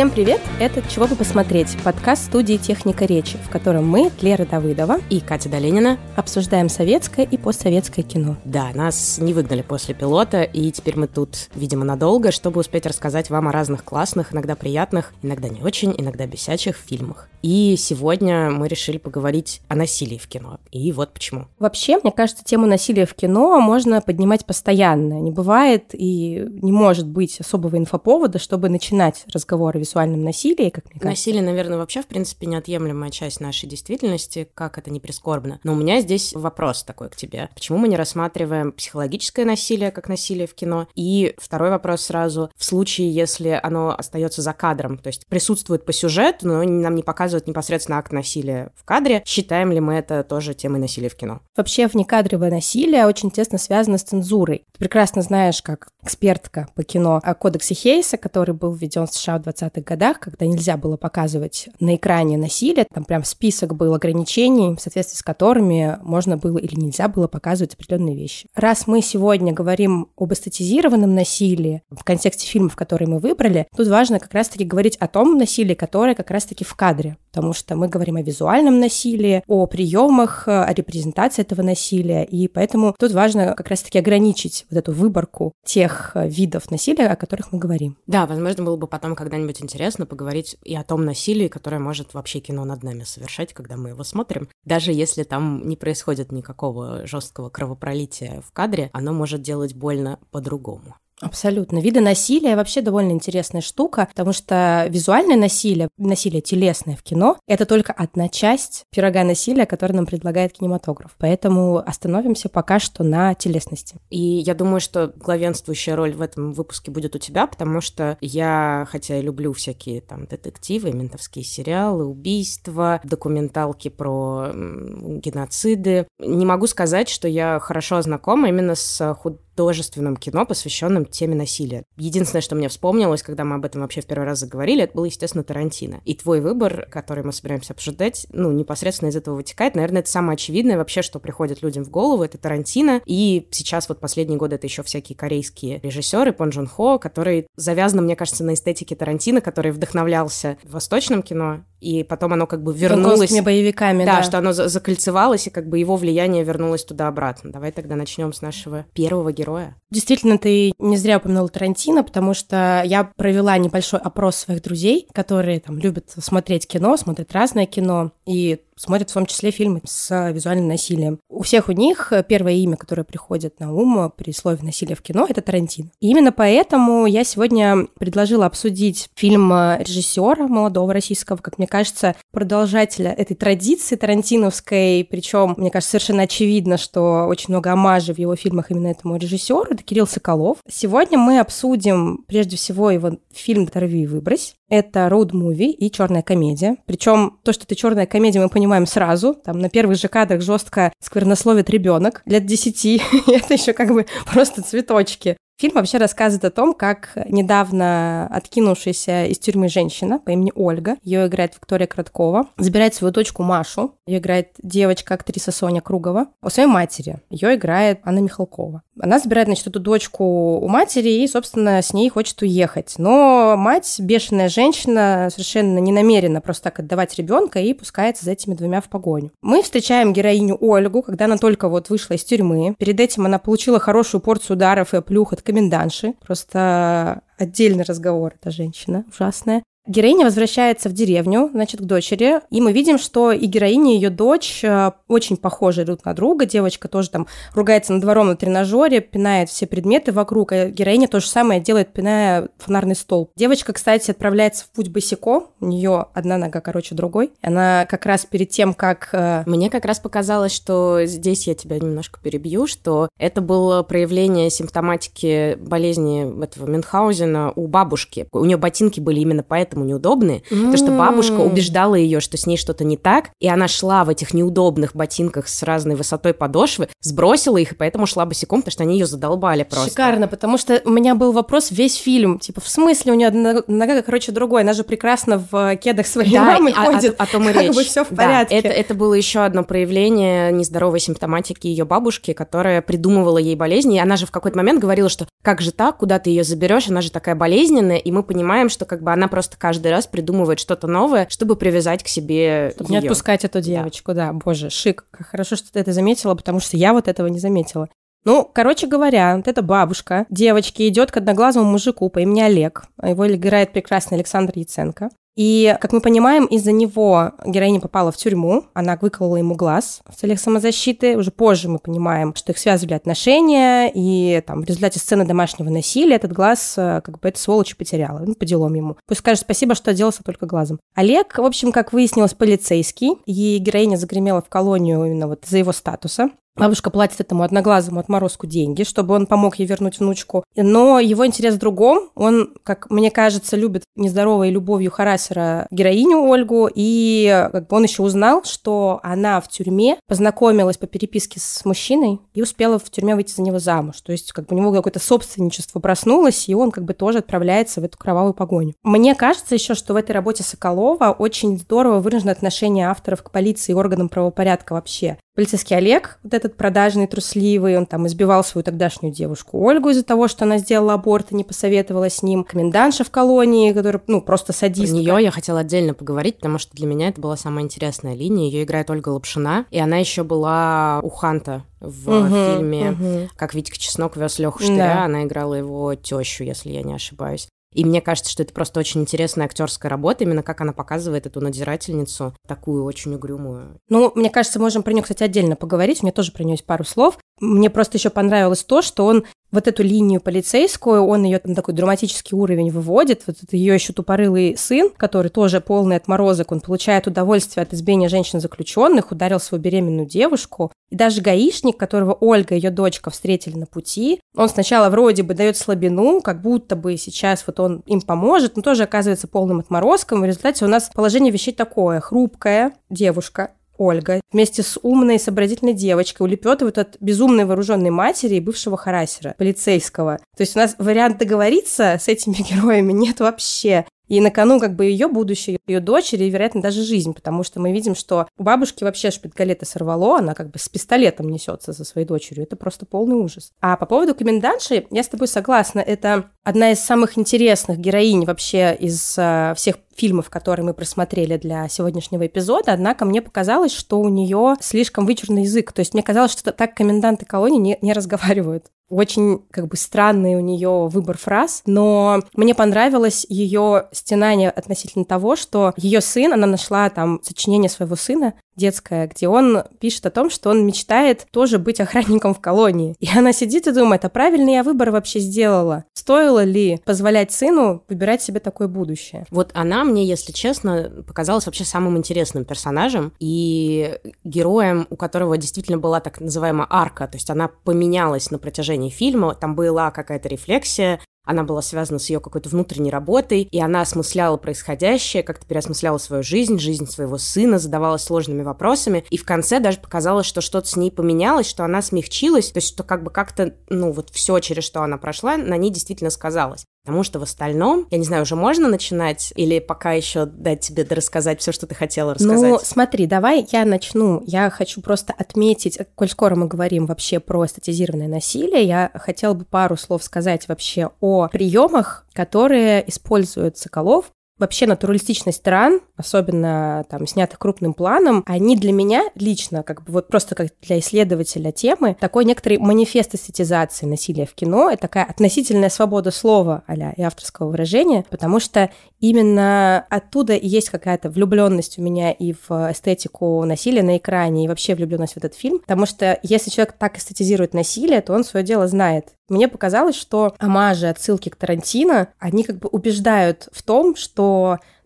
Всем привет! Это «Чего бы посмотреть» – подкаст студии «Техника речи», в котором мы, Лера Давыдова и Катя Доленина, обсуждаем советское и постсоветское кино. Да, нас не выгнали после пилота, и теперь мы тут, видимо, надолго, чтобы успеть рассказать вам о разных классных, иногда приятных, иногда не очень, иногда бесячих фильмах. И сегодня мы решили поговорить о насилии в кино. И вот почему. Вообще, мне кажется, тему насилия в кино можно поднимать постоянно. Не бывает и не может быть особого инфоповода, чтобы начинать разговор о визуальном насилии, как мне кажется. Насилие, наверное, вообще, в принципе, неотъемлемая часть нашей действительности, как это не прискорбно. Но у меня здесь вопрос такой к тебе. Почему мы не рассматриваем психологическое насилие как насилие в кино? И второй вопрос сразу. В случае, если оно остается за кадром, то есть присутствует по сюжету, но нам не показывают показывают непосредственно акт насилия в кадре. Считаем ли мы это тоже темой насилия в кино? Вообще внекадровое насилие очень тесно связано с цензурой. Ты прекрасно знаешь, как экспертка по кино о кодексе Хейса, который был введен в США в 20-х годах, когда нельзя было показывать на экране насилие. Там прям список был ограничений, в соответствии с которыми можно было или нельзя было показывать определенные вещи. Раз мы сегодня говорим об эстетизированном насилии в контексте фильмов, которые мы выбрали, тут важно как раз-таки говорить о том насилии, которое как раз-таки в кадре потому что мы говорим о визуальном насилии, о приемах, о репрезентации этого насилия, и поэтому тут важно как раз-таки ограничить вот эту выборку тех э, видов насилия, о которых мы говорим. Да, возможно, было бы потом когда-нибудь интересно поговорить и о том насилии, которое может вообще кино над нами совершать, когда мы его смотрим. Даже если там не происходит никакого жесткого кровопролития в кадре, оно может делать больно по-другому. Абсолютно. Виды насилия вообще довольно интересная штука, потому что визуальное насилие, насилие телесное в кино, это только одна часть пирога насилия, который нам предлагает кинематограф. Поэтому остановимся пока что на телесности. И я думаю, что главенствующая роль в этом выпуске будет у тебя, потому что я, хотя и люблю всякие там детективы, ментовские сериалы, убийства, документалки про геноциды, не могу сказать, что я хорошо знакома именно с худ художественном кино, посвященном теме насилия. Единственное, что мне вспомнилось, когда мы об этом вообще в первый раз заговорили, это был, естественно, Тарантино. И твой выбор, который мы собираемся обсуждать, ну, непосредственно из этого вытекает. Наверное, это самое очевидное вообще, что приходит людям в голову, это Тарантино. И сейчас вот последние годы это еще всякие корейские режиссеры, Пон Джун Хо, который завязан, мне кажется, на эстетике Тарантино, который вдохновлялся восточным кино, и потом оно как бы вернулось... боевиками, да. Да, что оно закольцевалось, и как бы его влияние вернулось туда-обратно. Давай тогда начнем с нашего первого героя. Действительно, ты не зря упомянула Тарантино, потому что я провела небольшой опрос своих друзей, которые там любят смотреть кино, смотрят разное кино, и смотрят в том числе фильмы с визуальным насилием. У всех у них первое имя, которое приходит на ум при слове «насилие в кино» — это Тарантино. И именно поэтому я сегодня предложила обсудить фильм режиссера молодого российского, как мне кажется, продолжателя этой традиции тарантиновской, причем, мне кажется, совершенно очевидно, что очень много омажей в его фильмах именно этому режиссеру, это Кирилл Соколов. Сегодня мы обсудим прежде всего его фильм «Дорви и выбрось», это роуд-муви и черная комедия. Причем то, что это черная комедия, мы понимаем сразу. Там на первых же кадрах жестко сквернословит ребенок лет 10. это еще как бы просто цветочки. Фильм вообще рассказывает о том, как недавно откинувшаяся из тюрьмы женщина по имени Ольга, ее играет Виктория Краткова, забирает свою дочку Машу, ее играет девочка-актриса Соня Кругова, у своей матери, ее играет Анна Михалкова. Она забирает, значит, эту дочку у матери и, собственно, с ней хочет уехать. Но мать, бешеная женщина, совершенно не намерена просто так отдавать ребенка и пускается за этими двумя в погоню. Мы встречаем героиню Ольгу, когда она только вот вышла из тюрьмы. Перед этим она получила хорошую порцию ударов и оплюх от комендантши. Просто отдельный разговор эта женщина ужасная. Героиня возвращается в деревню, значит, к дочери, и мы видим, что и героиня, и ее дочь э, очень похожи друг на друга. Девочка тоже там ругается на двором на тренажере, пинает все предметы вокруг, а героиня то же самое делает, пиная фонарный столб. Девочка, кстати, отправляется в путь босиком, у нее одна нога короче другой. Она как раз перед тем, как... Э, Мне как раз показалось, что здесь я тебя немножко перебью, что это было проявление симптоматики болезни этого Мюнхгаузена у бабушки. У нее ботинки были именно поэтому поэтому неудобные, mm. потому что бабушка убеждала ее, что с ней что-то не так, и она шла в этих неудобных ботинках с разной высотой подошвы, сбросила их, и поэтому шла босиком, потому что они ее задолбали просто. Шикарно, потому что у меня был вопрос весь фильм, типа, в смысле у нее одна нога, короче, другой, она же прекрасно в кедах своей да, мамы а, ходит, о, о том и речь. как бы все в порядке. Да, это, это было еще одно проявление нездоровой симптоматики ее бабушки, которая придумывала ей болезни, и она же в какой-то момент говорила, что как же так, куда ты ее заберешь, она же такая болезненная, и мы понимаем, что как бы она просто каждый раз придумывает что-то новое, чтобы привязать к себе Чтобы её. не отпускать эту девочку, да. да. Боже, шик. Хорошо, что ты это заметила, потому что я вот этого не заметила. Ну, короче говоря, вот эта бабушка девочки идет к одноглазому мужику по имени Олег. Его играет прекрасный Александр Яценко. И, как мы понимаем, из-за него героиня попала в тюрьму, она выколола ему глаз в целях самозащиты. Уже позже мы понимаем, что их связывали отношения, и там в результате сцены домашнего насилия этот глаз э, как бы эта сволочь потеряла. Ну, по делам ему. Пусть скажет спасибо, что отделался только глазом. Олег, в общем, как выяснилось, полицейский, и героиня загремела в колонию именно вот за его статуса. Бабушка платит этому одноглазому отморозку деньги, чтобы он помог ей вернуть внучку. Но его интерес в другом. Он, как мне кажется, любит нездоровой любовью Харасера героиню Ольгу. И как бы он еще узнал, что она в тюрьме познакомилась по переписке с мужчиной и успела в тюрьме выйти за него замуж. То есть как бы у него какое-то собственничество проснулось, и он как бы тоже отправляется в эту кровавую погоню. Мне кажется еще, что в этой работе Соколова очень здорово выражено отношение авторов к полиции и органам правопорядка вообще. Полицейский Олег, вот этот продажный, трусливый, он там избивал свою тогдашнюю девушку Ольгу из-за того, что она сделала аборт и не посоветовала с ним. Комендантша в колонии, которая, ну, просто садистка. Про нее я хотела отдельно поговорить, потому что для меня это была самая интересная линия. Ее играет Ольга Лапшина, и она еще была у Ханта в угу, фильме угу. «Как Витька Чеснок вез Леху Штыря». Да. Она играла его тещу, если я не ошибаюсь. И мне кажется, что это просто очень интересная актерская работа, именно как она показывает эту надзирательницу, такую очень угрюмую. Ну, мне кажется, можем про нее, кстати, отдельно поговорить. У меня тоже про нее есть пару слов. Мне просто еще понравилось то, что он вот эту линию полицейскую, он ее на такой драматический уровень выводит. Вот это ее еще тупорылый сын, который тоже полный отморозок, он получает удовольствие от избиения женщин-заключенных, ударил свою беременную девушку. И даже гаишник, которого Ольга, ее дочка, встретили на пути, он сначала вроде бы дает слабину, как будто бы сейчас вот он им поможет, но тоже оказывается полным отморозком. В результате у нас положение вещей такое. Хрупкая девушка, Ольга вместе с умной сообразительной девочкой улепетывают от безумной вооруженной матери и бывшего харасера, полицейского. То есть у нас вариант договориться с этими героями нет вообще. И на кону как бы ее будущее, ее дочери и, вероятно, даже жизнь, потому что мы видим, что у бабушки вообще шпитгалета сорвало, она как бы с пистолетом несется за своей дочерью. Это просто полный ужас. А по поводу комендантши, я с тобой согласна, это одна из самых интересных героинь вообще из uh, всех фильмов, которые мы просмотрели для сегодняшнего эпизода, однако мне показалось, что у нее слишком вычурный язык. То есть мне казалось, что так коменданты колонии не, не разговаривают. Очень как бы странный у нее выбор фраз, но мне понравилось ее стенание относительно того, что ее сын, она нашла там сочинение своего сына, детское, где он пишет о том, что он мечтает тоже быть охранником в колонии. И она сидит и думает, а правильный я выбор вообще сделала? Стоило ли позволять сыну выбирать себе такое будущее? Вот она мне, если честно, показалась вообще самым интересным персонажем и героем, у которого действительно была так называемая арка, то есть она поменялась на протяжении фильма, там была какая-то рефлексия, она была связана с ее какой-то внутренней работой, и она осмысляла происходящее, как-то переосмысляла свою жизнь, жизнь своего сына, задавалась сложными вопросами, и в конце даже показалось, что что-то с ней поменялось, что она смягчилась, то есть что как бы как-то, ну вот все, через что она прошла, на ней действительно сказалось. Потому что в остальном, я не знаю, уже можно начинать или пока еще дать тебе рассказать все, что ты хотела рассказать? Ну, смотри, давай я начну. Я хочу просто отметить, коль скоро мы говорим вообще про эстетизированное насилие, я хотела бы пару слов сказать вообще о приемах, которые используют Соколов вообще натуралистичность стран, особенно там снятых крупным планом, они для меня лично, как бы вот просто как для исследователя темы, такой некоторый манифест эстетизации насилия в кино, это такая относительная свобода слова а и авторского выражения, потому что именно оттуда и есть какая-то влюбленность у меня и в эстетику насилия на экране, и вообще влюбленность в этот фильм, потому что если человек так эстетизирует насилие, то он свое дело знает. Мне показалось, что омажи, отсылки к Тарантино, они как бы убеждают в том, что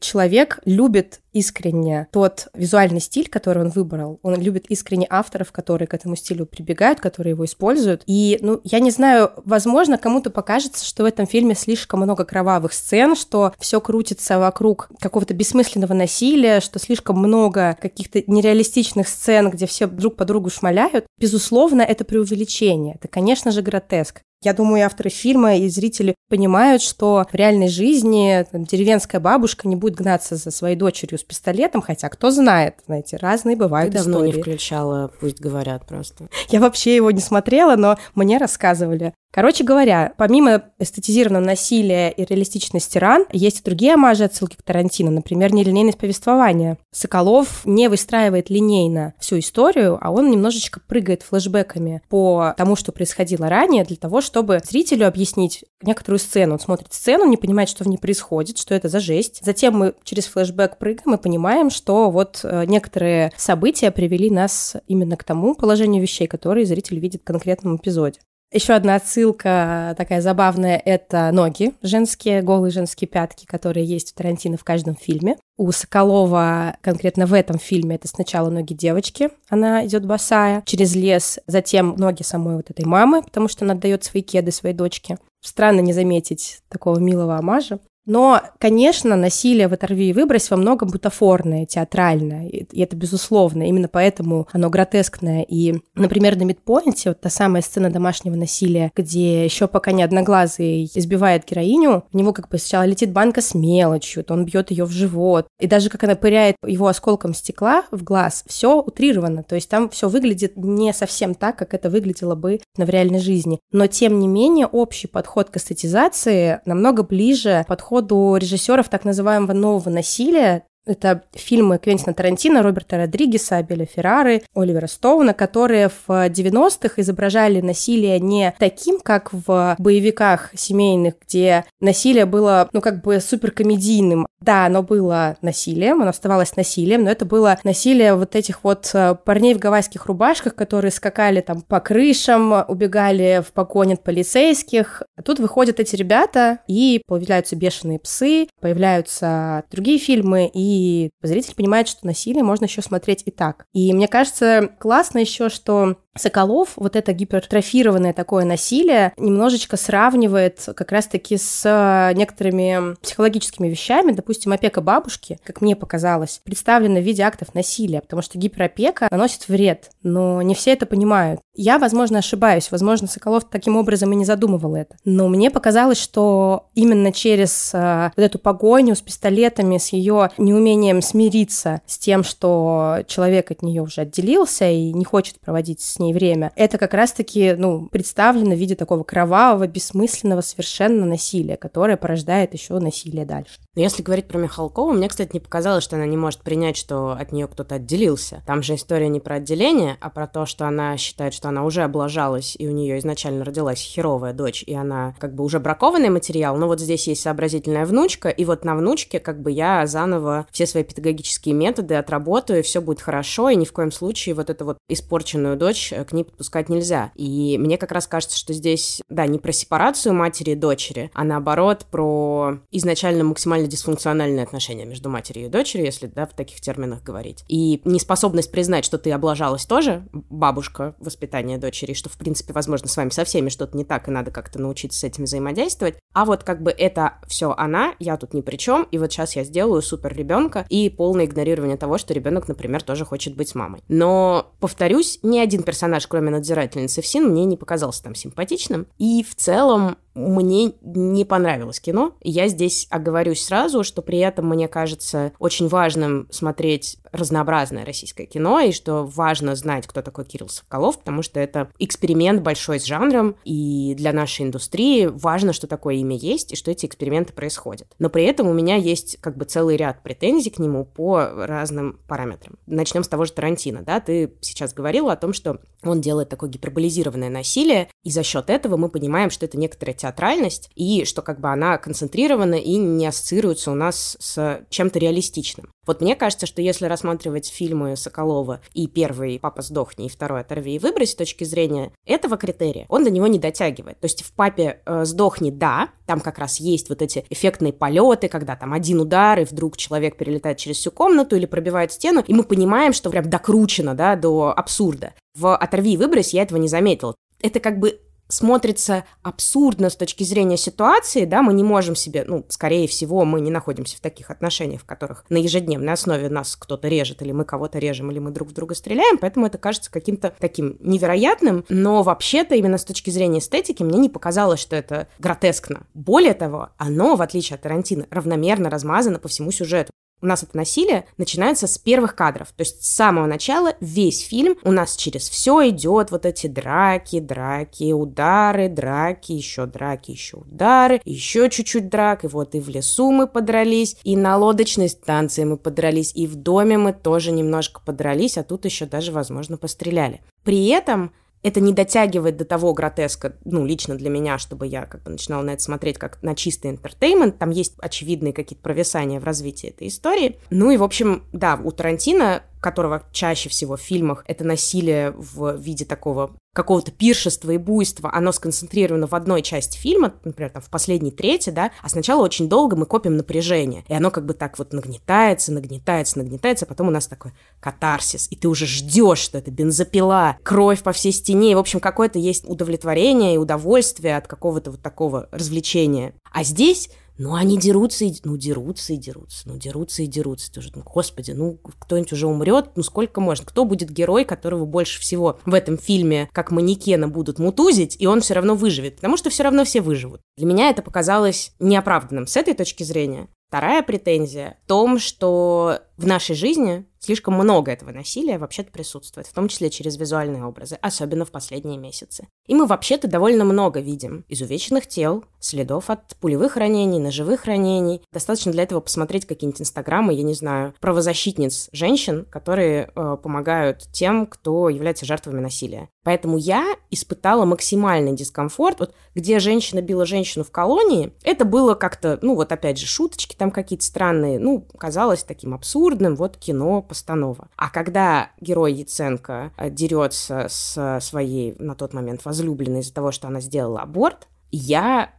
человек любит искренне тот визуальный стиль, который он выбрал. Он любит искренне авторов, которые к этому стилю прибегают, которые его используют. И, ну, я не знаю, возможно, кому-то покажется, что в этом фильме слишком много кровавых сцен, что все крутится вокруг какого-то бессмысленного насилия, что слишком много каких-то нереалистичных сцен, где все друг по другу шмаляют. Безусловно, это преувеличение. Это, конечно же, гротеск. Я думаю, и авторы фильма, и зрители понимают, что в реальной жизни там, деревенская бабушка не будет гнаться за своей дочерью с пистолетом, хотя кто знает, знаете, разные бывают Ты давно истории. не включала, пусть говорят просто. Я вообще его не смотрела, но мне рассказывали. Короче говоря, помимо эстетизированного насилия и реалистичности ран, есть и другие омажи отсылки к Тарантино, например, нелинейность повествования. Соколов не выстраивает линейно всю историю, а он немножечко прыгает флешбеками по тому, что происходило ранее, для того, чтобы зрителю объяснить некоторую сцену. Он смотрит сцену, не понимает, что в ней происходит, что это за жесть. Затем мы через флешбэк прыгаем и понимаем, что вот э, некоторые события привели нас именно к тому положению вещей, которые зритель видит в конкретном эпизоде. Еще одна отсылка такая забавная — это ноги женские, голые женские пятки, которые есть у Тарантино в каждом фильме. У Соколова конкретно в этом фильме это сначала ноги девочки, она идет босая, через лес, затем ноги самой вот этой мамы, потому что она отдает свои кеды своей дочке. Странно не заметить такого милого амажа. Но, конечно, насилие в «Оторви и выбрось» во многом бутафорное, театральное, и это безусловно. Именно поэтому оно гротескное. И, например, на Мидпоинте, вот та самая сцена домашнего насилия, где еще пока не одноглазый избивает героиню, у него как бы сначала летит банка с мелочью, то он бьет ее в живот, и даже как она пыряет его осколком стекла в глаз, все утрировано, то есть там все выглядит не совсем так, как это выглядело бы в реальной жизни. Но, тем не менее, общий подход к эстетизации намного ближе подходу подходу режиссеров так называемого нового насилия, это фильмы Квентина Тарантино, Роберта Родригеса, Абеля Феррары, Оливера Стоуна, которые в 90-х изображали насилие не таким, как в боевиках семейных, где насилие было, ну, как бы суперкомедийным. Да, оно было насилием, оно оставалось насилием, но это было насилие вот этих вот э, парней в гавайских рубашках, которые скакали там по крышам, убегали в погоне от полицейских. А тут выходят эти ребята, и появляются бешеные псы, появляются другие фильмы, и и зритель понимает, что насилие можно еще смотреть и так. И мне кажется, классно еще, что Соколов вот это гипертрофированное такое насилие немножечко сравнивает как раз-таки с некоторыми психологическими вещами. Допустим, опека бабушки, как мне показалось, представлена в виде актов насилия, потому что гиперопека наносит вред, но не все это понимают. Я, возможно, ошибаюсь, возможно, Соколов таким образом и не задумывал это. Но мне показалось, что именно через э, вот эту погоню с пистолетами, с ее неумением смириться с тем, что человек от нее уже отделился и не хочет проводить с ней время, это как раз-таки ну, представлено в виде такого кровавого, бессмысленного совершенно насилия, которое порождает еще насилие дальше. Но если говорить про Михалкову, мне, кстати, не показалось, что она не может принять, что от нее кто-то отделился. Там же история не про отделение, а про то, что она считает, что она уже облажалась, и у нее изначально родилась херовая дочь, и она как бы уже бракованный материал, но вот здесь есть сообразительная внучка, и вот на внучке как бы я заново все свои педагогические методы отработаю, все будет хорошо, и ни в коем случае вот эту вот испорченную дочь к ней подпускать нельзя. И мне как раз кажется, что здесь, да, не про сепарацию матери и дочери, а наоборот про изначально максимально максимально дисфункциональные отношения между матерью и дочерью, если да, в таких терминах говорить. И неспособность признать, что ты облажалась тоже, бабушка воспитания дочери, что, в принципе, возможно, с вами со всеми что-то не так, и надо как-то научиться с этим взаимодействовать. А вот как бы это все она, я тут ни при чем, и вот сейчас я сделаю супер ребенка и полное игнорирование того, что ребенок, например, тоже хочет быть мамой. Но, повторюсь, ни один персонаж, кроме надзирательницы в СИН, мне не показался там симпатичным. И в целом мне не понравилось кино. Я здесь оговорюсь сразу, что при этом мне кажется очень важным смотреть разнообразное российское кино, и что важно знать, кто такой Кирилл Соколов, потому что это эксперимент большой с жанром, и для нашей индустрии важно, что такое имя есть, и что эти эксперименты происходят. Но при этом у меня есть как бы целый ряд претензий к нему по разным параметрам. Начнем с того же Тарантино, да, ты сейчас говорила о том, что он делает такое гиперболизированное насилие, и за счет этого мы понимаем, что это некоторая театральность, и что как бы она концентрирована и не ассоциируется у нас с чем-то реалистичным. Вот мне кажется, что если рассматривать фильмы Соколова и первый «Папа сдохни» и второй «Оторви и выбрось» с точки зрения этого критерия, он до него не дотягивает. То есть в «Папе э, сдохни» да, там как раз есть вот эти эффектные полеты, когда там один удар, и вдруг человек перелетает через всю комнату или пробивает стену, и мы понимаем, что прям докручено, да, до абсурда. В «Оторви и выбрось» я этого не заметила. Это как бы смотрится абсурдно с точки зрения ситуации, да, мы не можем себе, ну, скорее всего, мы не находимся в таких отношениях, в которых на ежедневной основе нас кто-то режет, или мы кого-то режем, или мы друг в друга стреляем, поэтому это кажется каким-то таким невероятным, но вообще-то именно с точки зрения эстетики мне не показалось, что это гротескно. Более того, оно, в отличие от Тарантино, равномерно размазано по всему сюжету. У нас это насилие начинается с первых кадров. То есть с самого начала весь фильм у нас через все идет вот эти драки, драки, удары, драки, еще драки, еще удары, еще чуть-чуть драк, и вот и в лесу мы подрались, и на лодочной станции мы подрались, и в доме мы тоже немножко подрались, а тут еще даже, возможно, постреляли. При этом это не дотягивает до того гротеска, ну, лично для меня, чтобы я как бы начинала на это смотреть как на чистый интертеймент. Там есть очевидные какие-то провисания в развитии этой истории. Ну и, в общем, да, у Тарантино которого чаще всего в фильмах это насилие в виде такого какого-то пиршества и буйства, оно сконцентрировано в одной части фильма, например, там в последней трети, да, а сначала очень долго мы копим напряжение, и оно как бы так вот нагнетается, нагнетается, нагнетается, а потом у нас такой катарсис, и ты уже ждешь, что это бензопила, кровь по всей стене, и, в общем, какое-то есть удовлетворение и удовольствие от какого-то вот такого развлечения. А здесь ну, они дерутся, и, ну, дерутся и дерутся, ну, дерутся и дерутся. Ты уже, ну, господи, ну, кто-нибудь уже умрет, ну, сколько можно? Кто будет герой, которого больше всего в этом фильме, как манекена, будут мутузить, и он все равно выживет? Потому что все равно все выживут. Для меня это показалось неоправданным с этой точки зрения. Вторая претензия в том, что в нашей жизни слишком много этого насилия вообще-то присутствует, в том числе через визуальные образы, особенно в последние месяцы. И мы вообще-то довольно много видим изувеченных тел, следов от пулевых ранений, ножевых ранений. Достаточно для этого посмотреть какие-нибудь инстаграмы, я не знаю, правозащитниц женщин, которые э, помогают тем, кто является жертвами насилия. Поэтому я испытала максимальный дискомфорт. Вот где женщина била женщину в колонии, это было как-то, ну вот опять же, шуточки там какие-то странные, ну, казалось таким абсурдным, вот кино, постанова. А когда герой Яценко э, дерется с своей на тот момент возлюбленной из-за того, что она сделала аборт, я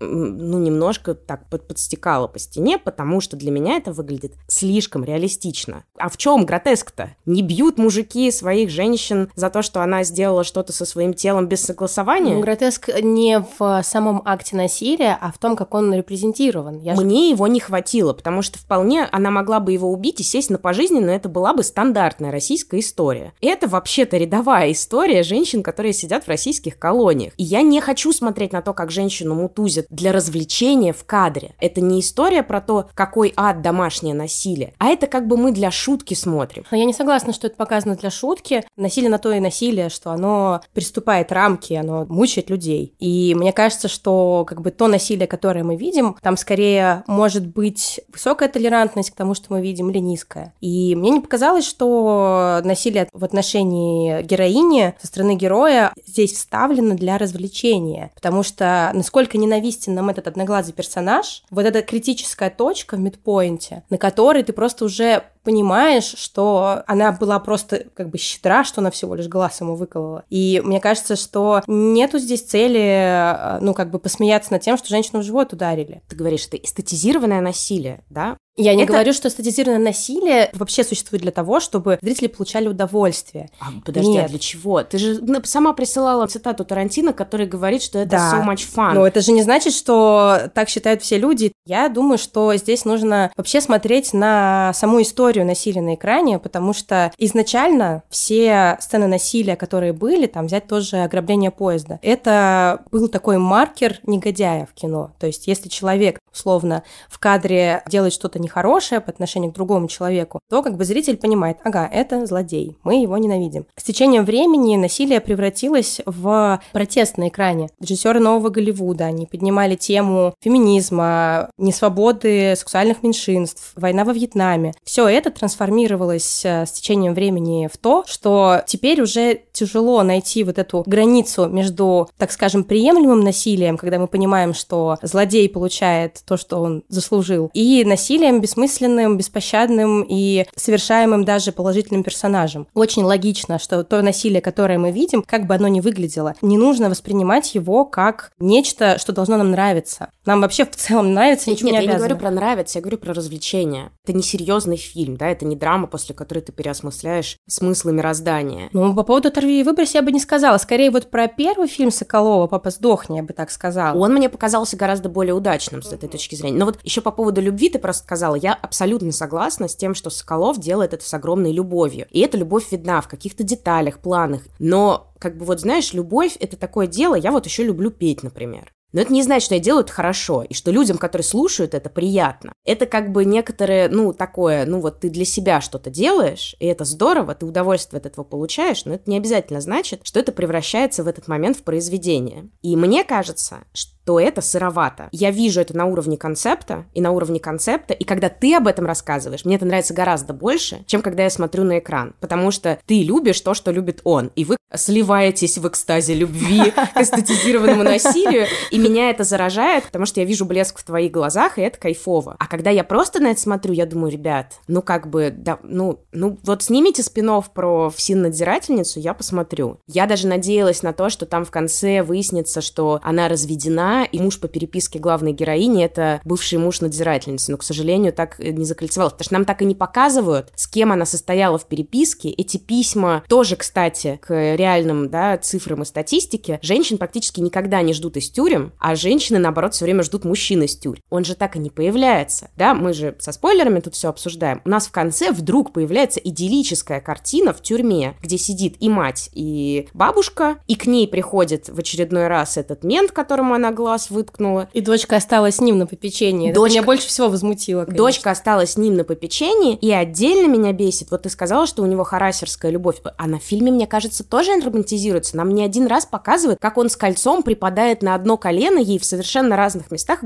ну, немножко так под, подстекала по стене, потому что для меня это выглядит слишком реалистично. А в чем гротеск-то? Не бьют мужики своих женщин за то, что она сделала что-то со своим телом без согласования? Ну, гротеск не в самом акте насилия, а в том, как он репрезентирован. Я Мне ж... его не хватило, потому что вполне она могла бы его убить и сесть на пожизненно, это была бы стандартная российская история. И это вообще-то рядовая история женщин, которые сидят в российских колониях. И я не хочу смотреть на то, как женщину мутузят для развлечения в кадре. Это не история про то, какой ад домашнее насилие, а это как бы мы для шутки смотрим. Я не согласна, что это показано для шутки. Насилие на то и насилие, что оно приступает рамки, оно мучает людей. И мне кажется, что как бы то насилие, которое мы видим, там скорее может быть высокая толерантность к тому, что мы видим, или низкая. И мне не показалось, что насилие в отношении героини со стороны героя здесь вставлено для развлечения. Потому что насколько ненавистен известен нам этот одноглазый персонаж, вот эта критическая точка в мидпоинте, на которой ты просто уже понимаешь, что она была просто как бы щедра, что она всего лишь глаз ему выколола. И мне кажется, что нету здесь цели, э, ну, как бы посмеяться над тем, что женщину в живот ударили. Ты говоришь, это эстетизированное насилие, да? Я не это... говорю, что статизированное насилие вообще существует для того, чтобы зрители получали удовольствие. А, подожди, Нет. а для чего? Ты же сама присылала цитату Тарантино, который говорит, что это да. so much fun. Но это же не значит, что так считают все люди. Я думаю, что здесь нужно вообще смотреть на саму историю насилия на экране, потому что изначально все сцены насилия, которые были, там взять тоже ограбление поезда, это был такой маркер негодяя в кино. То есть если человек, условно, в кадре делает что-то нехорошее по отношению к другому человеку, то как бы зритель понимает, ага, это злодей, мы его ненавидим. С течением времени насилие превратилось в протест на экране. Режиссеры нового Голливуда, они поднимали тему феминизма, несвободы сексуальных меньшинств, война во Вьетнаме. Все это трансформировалось э, с течением времени в то, что теперь уже тяжело найти вот эту границу между, так скажем, приемлемым насилием, когда мы понимаем, что злодей получает то, что он заслужил, и насилием бессмысленным, беспощадным и совершаемым даже положительным персонажем. Очень логично, что то насилие, которое мы видим, как бы оно ни выглядело, не нужно воспринимать его как нечто, что должно нам нравиться. Нам вообще в целом нравится, ничего Нет, не я не говорю про нравится, я говорю про развлечение. Это не серьезный фильм, да, это не драма, после которой ты переосмысляешь смыслы мироздания. Ну, по поводу «Оторви и выбрось» я бы не сказала. Скорее, вот про первый фильм Соколова «Папа сдохни», я бы так сказала. Он мне показался гораздо более удачным с этой точки зрения. Но вот еще по поводу любви ты просто сказала, я абсолютно согласна с тем, что Соколов делает это с огромной любовью. И эта любовь видна в каких-то деталях, планах. Но как бы вот знаешь, любовь это такое дело, я вот еще люблю петь, например. Но это не значит, что я делаю это хорошо, и что людям, которые слушают, это приятно. Это как бы некоторое, ну, такое, ну, вот ты для себя что-то делаешь, и это здорово, ты удовольствие от этого получаешь, но это не обязательно значит, что это превращается в этот момент в произведение. И мне кажется, что то это сыровато. Я вижу это на уровне концепта и на уровне концепта, и когда ты об этом рассказываешь, мне это нравится гораздо больше, чем когда я смотрю на экран, потому что ты любишь то, что любит он, и вы сливаетесь в экстазе любви к эстетизированному насилию, и меня это заражает, потому что я вижу блеск в твоих глазах, и это кайфово. А когда я просто на это смотрю, я думаю, ребят, ну как бы, да, ну, ну вот снимите спин про всин-надзирательницу, я посмотрю. Я даже надеялась на то, что там в конце выяснится, что она разведена, и муж по переписке главной героини — это бывший муж надзирательницы, но, к сожалению, так не закольцевалось, потому что нам так и не показывают, с кем она состояла в переписке. Эти письма тоже, кстати, к реальным да, цифрам и статистике, женщин практически никогда не ждут из тюрем, а женщины, наоборот, все время ждут мужчин из тюрем. Он же так и не появляется, да, мы же со спойлерами тут все обсуждаем. У нас в конце вдруг появляется идиллическая картина в тюрьме, где сидит и мать, и бабушка, и к ней приходит в очередной раз этот мент, которому она глаз выткнула. И дочка осталась с ним на попечении. Дочка... Это меня больше всего возмутило, конечно. Дочка осталась с ним на попечении, и отдельно меня бесит. Вот ты сказала, что у него харасерская любовь. А на фильме, мне кажется, тоже романтизируется. Нам не один раз показывают, как он с кольцом припадает на одно колено ей в совершенно разных местах.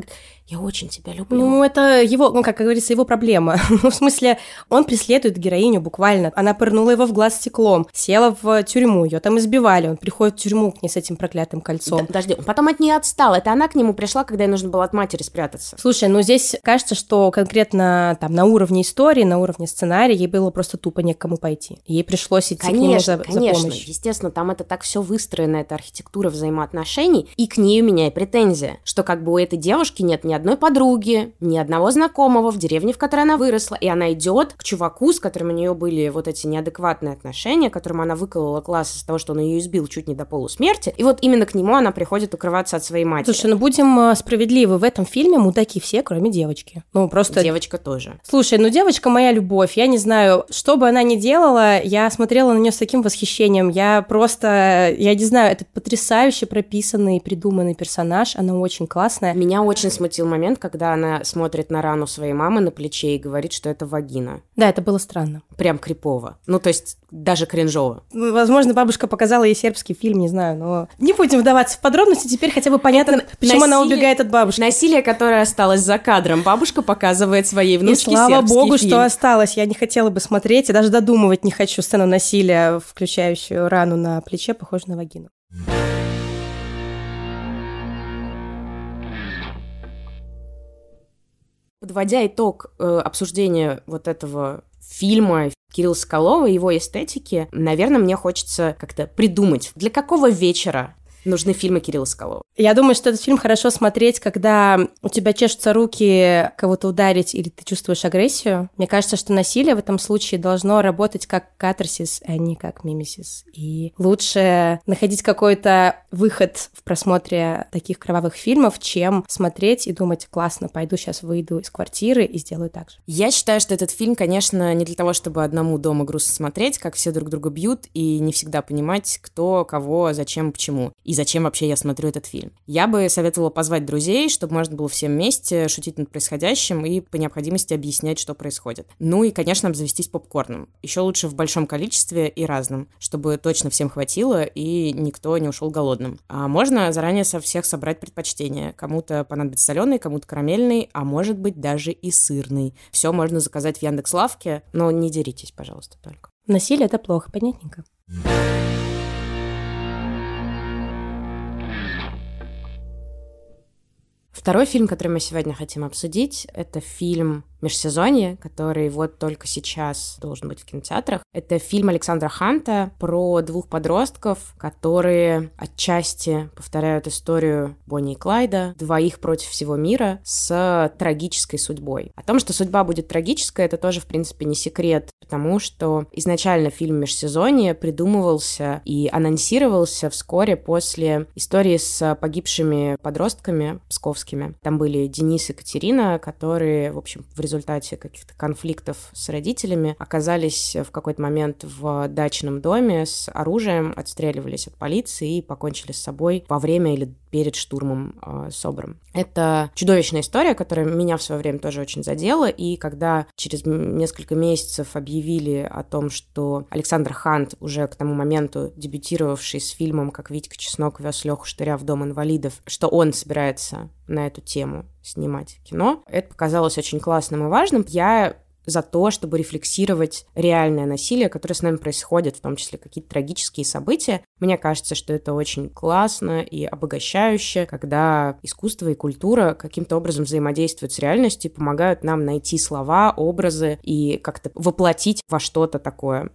Я очень тебя люблю. Ну, это его, ну, как говорится, его проблема. ну, в смысле, он преследует героиню буквально. Она пырнула его в глаз стеклом, села в тюрьму, ее там избивали. Он приходит в тюрьму к ней с этим проклятым кольцом. Подожди, он потом от нее отстал. Это она к нему пришла, когда ей нужно было от матери спрятаться. Слушай, ну здесь кажется, что конкретно там на уровне истории, на уровне сценария ей было просто тупо некому пойти. Ей пришлось идти конечно, к нему за, конечно. за помощью. Естественно, там это так все выстроено, эта архитектура взаимоотношений, и к ней у меня и претензия, что как бы у этой девушки нет ни одной подруги, ни одного знакомого в деревне, в которой она выросла, и она идет к чуваку, с которым у нее были вот эти неадекватные отношения, которому она выколола класс из-за того, что он ее избил чуть не до полусмерти, и вот именно к нему она приходит укрываться от своей матери. Слушай, ну будем э, справедливы, в этом фильме мудаки все, кроме девочки. Ну просто... Девочка тоже. Слушай, ну девочка моя любовь, я не знаю, что бы она ни делала, я смотрела на нее с таким восхищением, я просто, я не знаю, это потрясающе прописанный, придуманный персонаж, она очень классная. Меня очень смутил момент, когда она смотрит на рану своей мамы на плече и говорит, что это вагина. Да, это было странно. Прям крипово. Ну, то есть даже кринжово. Ну, возможно, бабушка показала ей сербский фильм, не знаю, но не будем вдаваться в подробности, теперь хотя бы понятно, это почему насилие, она убегает от бабушки. Насилие, которое осталось за кадром, бабушка показывает своей внучке И слава богу, фильм. что осталось. Я не хотела бы смотреть, и даже додумывать не хочу сцену насилия, включающую рану на плече, похожую на вагину. Подводя итог э, обсуждения вот этого фильма Кирилла Соколова, его эстетики, наверное, мне хочется как-то придумать, для какого вечера нужны фильмы Кирилла Соколова. Я думаю, что этот фильм хорошо смотреть, когда у тебя чешутся руки кого-то ударить или ты чувствуешь агрессию. Мне кажется, что насилие в этом случае должно работать как катарсис, а не как мимисис. И лучше находить какой-то выход в просмотре таких кровавых фильмов, чем смотреть и думать, классно, пойду сейчас выйду из квартиры и сделаю так же. Я считаю, что этот фильм, конечно, не для того, чтобы одному дома грустно смотреть, как все друг друга бьют, и не всегда понимать, кто, кого, зачем, почему, и зачем вообще я смотрю этот фильм. Я бы советовала позвать друзей, чтобы можно было всем вместе шутить над происходящим и по необходимости объяснять, что происходит. Ну и, конечно, обзавестись попкорном. Еще лучше в большом количестве и разном, чтобы точно всем хватило и никто не ушел голодным. А можно заранее со всех собрать предпочтения. Кому-то понадобится соленый, кому-то карамельный, а может быть даже и сырный. Все можно заказать в Яндекс.Лавке, но не деритесь, пожалуйста, только. Насилие — это плохо, понятненько. Второй фильм, который мы сегодня хотим обсудить, это фильм межсезонье, который вот только сейчас должен быть в кинотеатрах. Это фильм Александра Ханта про двух подростков, которые отчасти повторяют историю Бонни и Клайда, двоих против всего мира, с трагической судьбой. О том, что судьба будет трагическая, это тоже, в принципе, не секрет, потому что изначально фильм «Межсезонье» придумывался и анонсировался вскоре после истории с погибшими подростками псковскими. Там были Денис и Катерина, которые, в общем, в результате результате каких-то конфликтов с родителями оказались в какой-то момент в дачном доме с оружием, отстреливались от полиции и покончили с собой во время или перед штурмом э, Собром. Это чудовищная история, которая меня в свое время тоже очень задела, и когда через несколько месяцев объявили о том, что Александр Хант, уже к тому моменту дебютировавший с фильмом «Как Витька Чеснок вез Леху Штыря в Дом инвалидов», что он собирается на эту тему снимать кино, это показалось очень классным и важным. Я за то, чтобы рефлексировать реальное насилие, которое с нами происходит, в том числе какие-то трагические события. Мне кажется, что это очень классно и обогащающе, когда искусство и культура каким-то образом взаимодействуют с реальностью и помогают нам найти слова, образы и как-то воплотить во что-то такое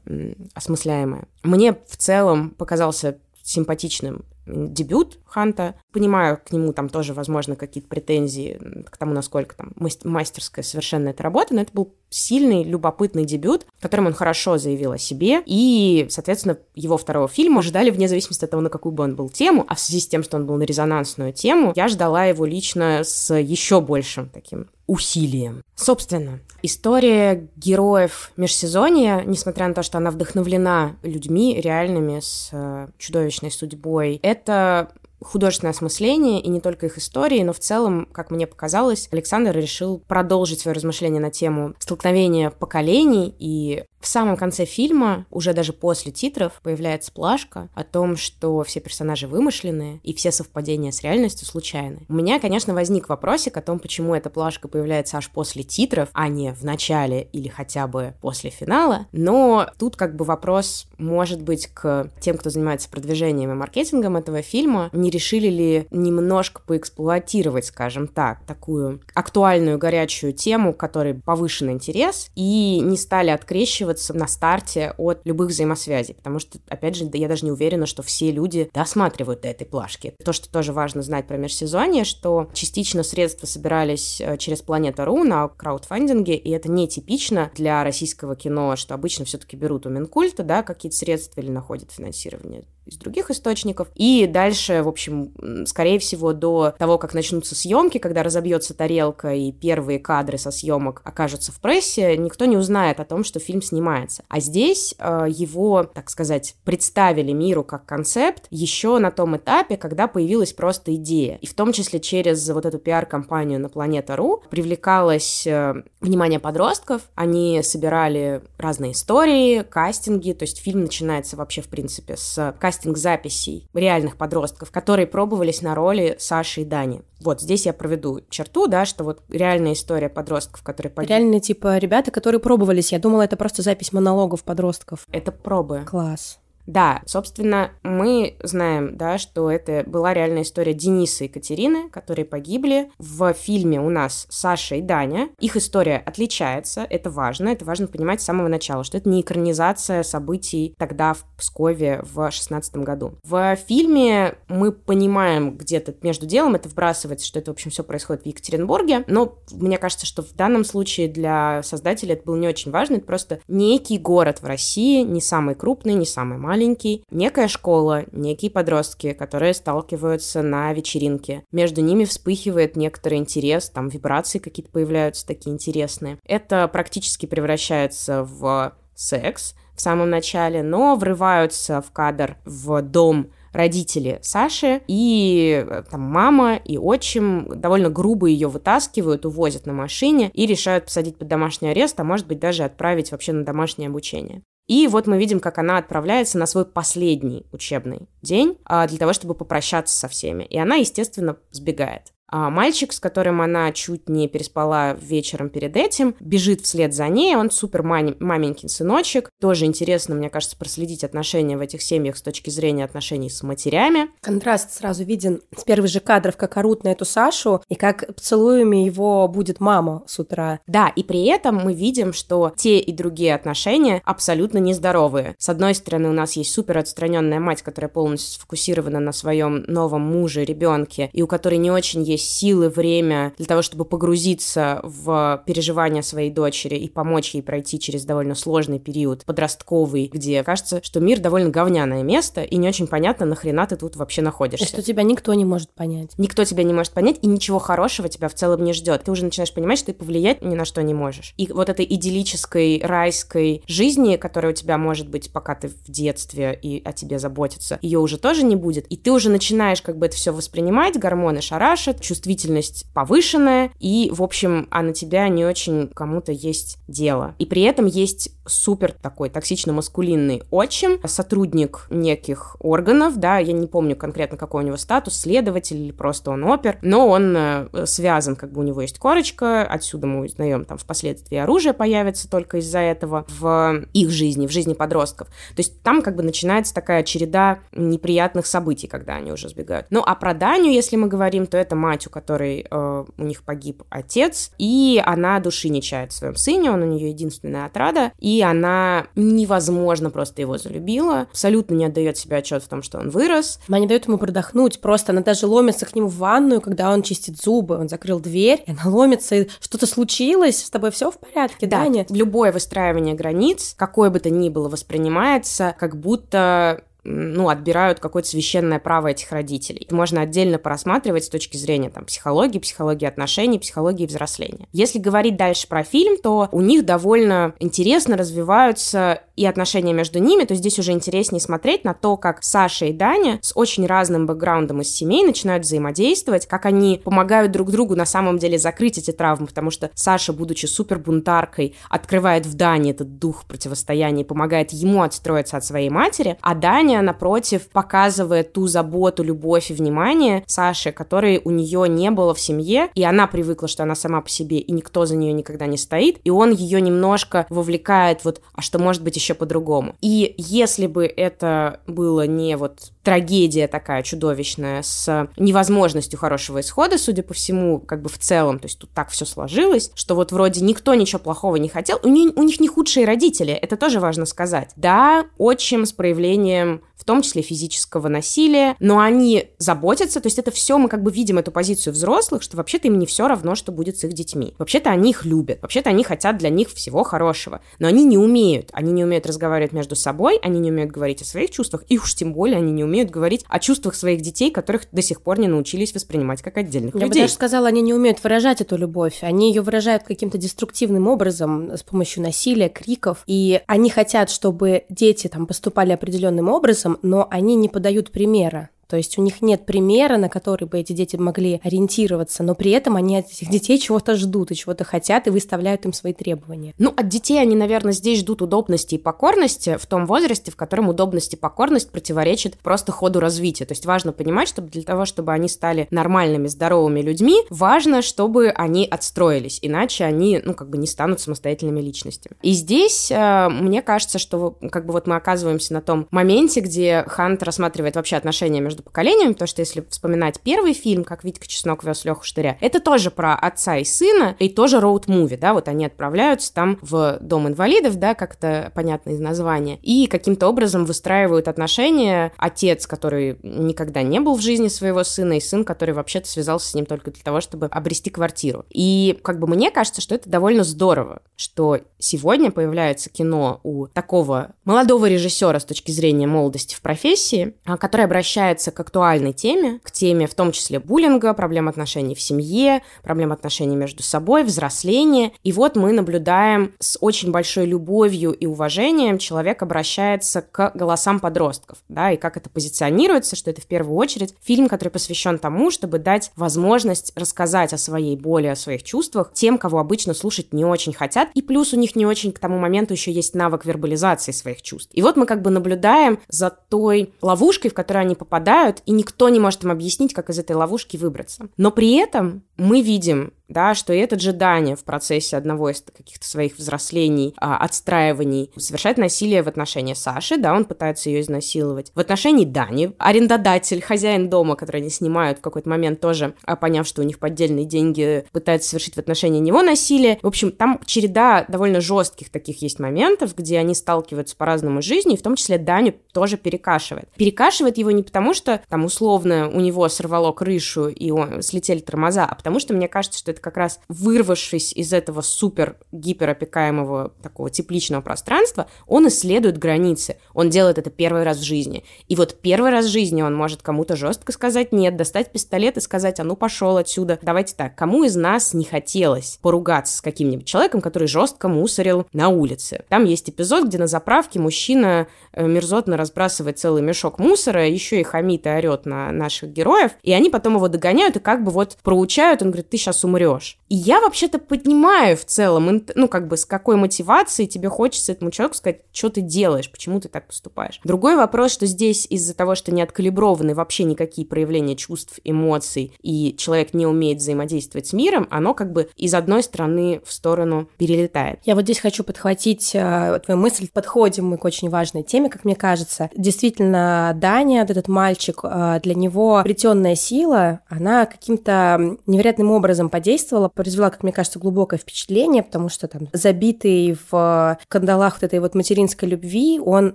осмысляемое. Мне в целом показался симпатичным дебют Ханта. Понимаю, к нему там тоже, возможно, какие-то претензии к тому, насколько там мастерская совершенно эта работа, но это был сильный, любопытный дебют, которым он хорошо заявил о себе, и, соответственно, его второго фильма ожидали вне зависимости от того, на какую бы он был тему, а в связи с тем, что он был на резонансную тему, я ждала его лично с еще большим таким усилием. Собственно, история героев межсезонья, несмотря на то, что она вдохновлена людьми реальными с э, чудовищной судьбой, это художественное осмысление и не только их истории, но в целом, как мне показалось, Александр решил продолжить свое размышление на тему столкновения поколений и в самом конце фильма, уже даже после титров, появляется плашка о том, что все персонажи вымышленные и все совпадения с реальностью случайны. У меня, конечно, возник вопросик о том, почему эта плашка появляется аж после титров, а не в начале или хотя бы после финала. Но тут как бы вопрос может быть к тем, кто занимается продвижением и маркетингом этого фильма, не решили ли немножко поэксплуатировать, скажем так, такую актуальную горячую тему, которой повышенный интерес, и не стали открещиваться на старте от любых взаимосвязей, потому что, опять же, я даже не уверена, что все люди досматривают до этой плашки. То, что тоже важно знать про межсезонье, что частично средства собирались э, через Планета.ру на краудфандинге, и это нетипично для российского кино, что обычно все-таки берут у Минкульта, да, какие-то средства или находят финансирование из других источников. И дальше, в общем, скорее всего, до того, как начнутся съемки, когда разобьется тарелка и первые кадры со съемок окажутся в прессе, никто не узнает о том, что фильм снимается. А здесь э, его, так сказать, представили миру как концепт еще на том этапе, когда появилась просто идея. И в том числе через вот эту пиар-компанию на Планета.ру привлекалось э, внимание подростков. Они собирали разные истории, кастинги, то есть фильм начинается вообще, в принципе, с кастинга кастинг записей реальных подростков, которые пробовались на роли Саши и Дани. Вот здесь я проведу черту, да, что вот реальная история подростков, которые погибли. Реальные, типа, ребята, которые пробовались. Я думала, это просто запись монологов подростков. Это пробы. Класс. Да, собственно, мы знаем, да, что это была реальная история Дениса и Катерины, которые погибли. В фильме у нас Саша и Даня. Их история отличается, это важно, это важно понимать с самого начала, что это не экранизация событий тогда в Пскове в шестнадцатом году. В фильме мы понимаем где-то между делом, это вбрасывается, что это, в общем, все происходит в Екатеринбурге, но мне кажется, что в данном случае для создателя это было не очень важно, это просто некий город в России, не самый крупный, не самый маленький, маленький, некая школа, некие подростки, которые сталкиваются на вечеринке. Между ними вспыхивает некоторый интерес, там вибрации какие-то появляются такие интересные. Это практически превращается в секс в самом начале, но врываются в кадр в дом родители Саши, и э, там мама и отчим довольно грубо ее вытаскивают, увозят на машине и решают посадить под домашний арест, а может быть даже отправить вообще на домашнее обучение. И вот мы видим, как она отправляется на свой последний учебный день а, для того, чтобы попрощаться со всеми. И она, естественно, сбегает. А мальчик, с которым она чуть не переспала вечером перед этим, бежит вслед за ней, он супер маменькин сыночек. Тоже интересно, мне кажется, проследить отношения в этих семьях с точки зрения отношений с матерями. Контраст сразу виден с первых же кадров, как орут на эту Сашу, и как поцелуями его будет мама с утра. Да, и при этом мы видим, что те и другие отношения абсолютно нездоровые. С одной стороны, у нас есть супер отстраненная мать, которая полностью сфокусирована на своем новом муже, ребенке, и у которой не очень есть есть силы, время для того, чтобы погрузиться в переживания своей дочери и помочь ей пройти через довольно сложный период подростковый, где кажется, что мир довольно говняное место, и не очень понятно, нахрена ты тут вообще находишься. И что тебя никто не может понять. Никто тебя не может понять, и ничего хорошего тебя в целом не ждет. Ты уже начинаешь понимать, что ты повлиять ни на что не можешь. И вот этой идиллической, райской жизни, которая у тебя может быть, пока ты в детстве и о тебе заботятся, ее уже тоже не будет. И ты уже начинаешь как бы это все воспринимать, гормоны шарашат, чувствительность повышенная, и, в общем, а на тебя не очень кому-то есть дело. И при этом есть супер такой токсично-маскулинный отчим, сотрудник неких органов, да, я не помню конкретно, какой у него статус, следователь или просто он опер, но он э, связан, как бы у него есть корочка, отсюда мы узнаем, там впоследствии оружие появится только из-за этого в их жизни, в жизни подростков. То есть там как бы начинается такая череда неприятных событий, когда они уже сбегают. Ну, а про Даню, если мы говорим, то это мать, у которой э, у них погиб отец, и она души не чает в своем сыне, он у нее единственная отрада, и она невозможно просто его залюбила, абсолютно не отдает себе отчет в том, что он вырос. Она не дает ему продохнуть, просто она даже ломится к нему в ванную, когда он чистит зубы, он закрыл дверь, и она ломится, и что-то случилось, с тобой все в порядке, да, да нет? Любое выстраивание границ, какое бы то ни было, воспринимается как будто ну, отбирают какое-то священное право этих родителей. Можно отдельно порассматривать с точки зрения там, психологии, психологии отношений, психологии взросления. Если говорить дальше про фильм, то у них довольно интересно развиваются и отношения между ними, то здесь уже интереснее смотреть на то, как Саша и Даня с очень разным бэкграундом из семей начинают взаимодействовать, как они помогают друг другу на самом деле закрыть эти травмы, потому что Саша, будучи супер бунтаркой, открывает в Дане этот дух противостояния и помогает ему отстроиться от своей матери, а Даня, напротив, показывает ту заботу, любовь и внимание Саши, которой у нее не было в семье, и она привыкла, что она сама по себе, и никто за нее никогда не стоит, и он ее немножко вовлекает вот, а что может быть еще по-другому. И если бы это было не вот трагедия такая чудовищная с невозможностью хорошего исхода, судя по всему, как бы в целом, то есть тут так все сложилось, что вот вроде никто ничего плохого не хотел, у, них, у них не худшие родители, это тоже важно сказать. Да, отчим с проявлением в том числе физического насилия, но они заботятся, то есть это все мы как бы видим эту позицию взрослых, что вообще-то им не все равно, что будет с их детьми. Вообще-то они их любят, вообще-то они хотят для них всего хорошего, но они не умеют, они не умеют разговаривать между собой, они не умеют говорить о своих чувствах, и уж тем более они не умеют говорить о чувствах своих детей, которых до сих пор не научились воспринимать как отдельных Я людей. бы даже сказала, они не умеют выражать эту любовь, они ее выражают каким-то деструктивным образом, с помощью насилия, криков, и они хотят, чтобы дети там поступали определенным образом, но они не подают примера. То есть у них нет примера, на который бы эти дети могли ориентироваться, но при этом они от этих детей чего-то ждут и чего-то хотят и выставляют им свои требования. Ну, от детей они, наверное, здесь ждут удобности и покорности в том возрасте, в котором удобность и покорность противоречит просто ходу развития. То есть важно понимать, что для того, чтобы они стали нормальными, здоровыми людьми, важно, чтобы они отстроились, иначе они, ну, как бы не станут самостоятельными личностями. И здесь э, мне кажется, что как бы вот мы оказываемся на том моменте, где Хант рассматривает вообще отношения между между поколениями, потому что если вспоминать первый фильм, как Витька Чеснок вез Леху Штыря, это тоже про отца и сына, и тоже роуд-муви, да, вот они отправляются там в дом инвалидов, да, как это понятно из названия, и каким-то образом выстраивают отношения отец, который никогда не был в жизни своего сына, и сын, который вообще-то связался с ним только для того, чтобы обрести квартиру. И как бы мне кажется, что это довольно здорово, что сегодня появляется кино у такого молодого режиссера с точки зрения молодости в профессии, а, который обращается к актуальной теме, к теме в том числе буллинга, проблем отношений в семье, проблем отношений между собой, взросления. И вот мы наблюдаем с очень большой любовью и уважением человек обращается к голосам подростков, да, и как это позиционируется, что это в первую очередь фильм, который посвящен тому, чтобы дать возможность рассказать о своей боли, о своих чувствах тем, кого обычно слушать не очень хотят, и плюс у них не очень к тому моменту еще есть навык вербализации своих чувств. И вот мы как бы наблюдаем за той ловушкой, в которую они попадают, и никто не может им объяснить, как из этой ловушки выбраться. Но при этом мы видим да, что и этот же Даня в процессе одного из каких-то своих взрослений, а, отстраиваний, совершает насилие в отношении Саши, да, он пытается ее изнасиловать. В отношении Дани, арендодатель, хозяин дома, который они снимают в какой-то момент тоже, а, поняв, что у них поддельные деньги, пытается совершить в отношении него насилие. В общем, там череда довольно жестких таких есть моментов, где они сталкиваются по-разному с жизнью, и в том числе Даню тоже перекашивает. Перекашивает его не потому, что там условно у него сорвало крышу и он, слетели тормоза, а потому что мне кажется, что это как раз вырвавшись из этого супер гиперопекаемого такого тепличного пространства, он исследует границы. Он делает это первый раз в жизни. И вот первый раз в жизни он может кому-то жестко сказать нет, достать пистолет и сказать, а ну пошел отсюда. Давайте так, кому из нас не хотелось поругаться с каким-нибудь человеком, который жестко мусорил на улице? Там есть эпизод, где на заправке мужчина э, мерзотно разбрасывает целый мешок мусора, еще и хамит и орет на наших героев, и они потом его догоняют и как бы вот проучают, он говорит, ты сейчас умрешь. И я вообще-то понимаю в целом, ну, как бы с какой мотивацией тебе хочется этому человеку сказать, что ты делаешь, почему ты так поступаешь. Другой вопрос, что здесь из-за того, что не откалиброваны вообще никакие проявления чувств, эмоций, и человек не умеет взаимодействовать с миром, оно как бы из одной стороны в сторону перелетает. Я вот здесь хочу подхватить э, твою мысль. Подходим мы к очень важной теме, как мне кажется. Действительно, Даня, этот мальчик, э, для него обретенная сила, она каким-то невероятным образом подействовала, произвела, как мне кажется, глубокое впечатление, потому что там забитый в кандалах вот этой вот материнской любви, он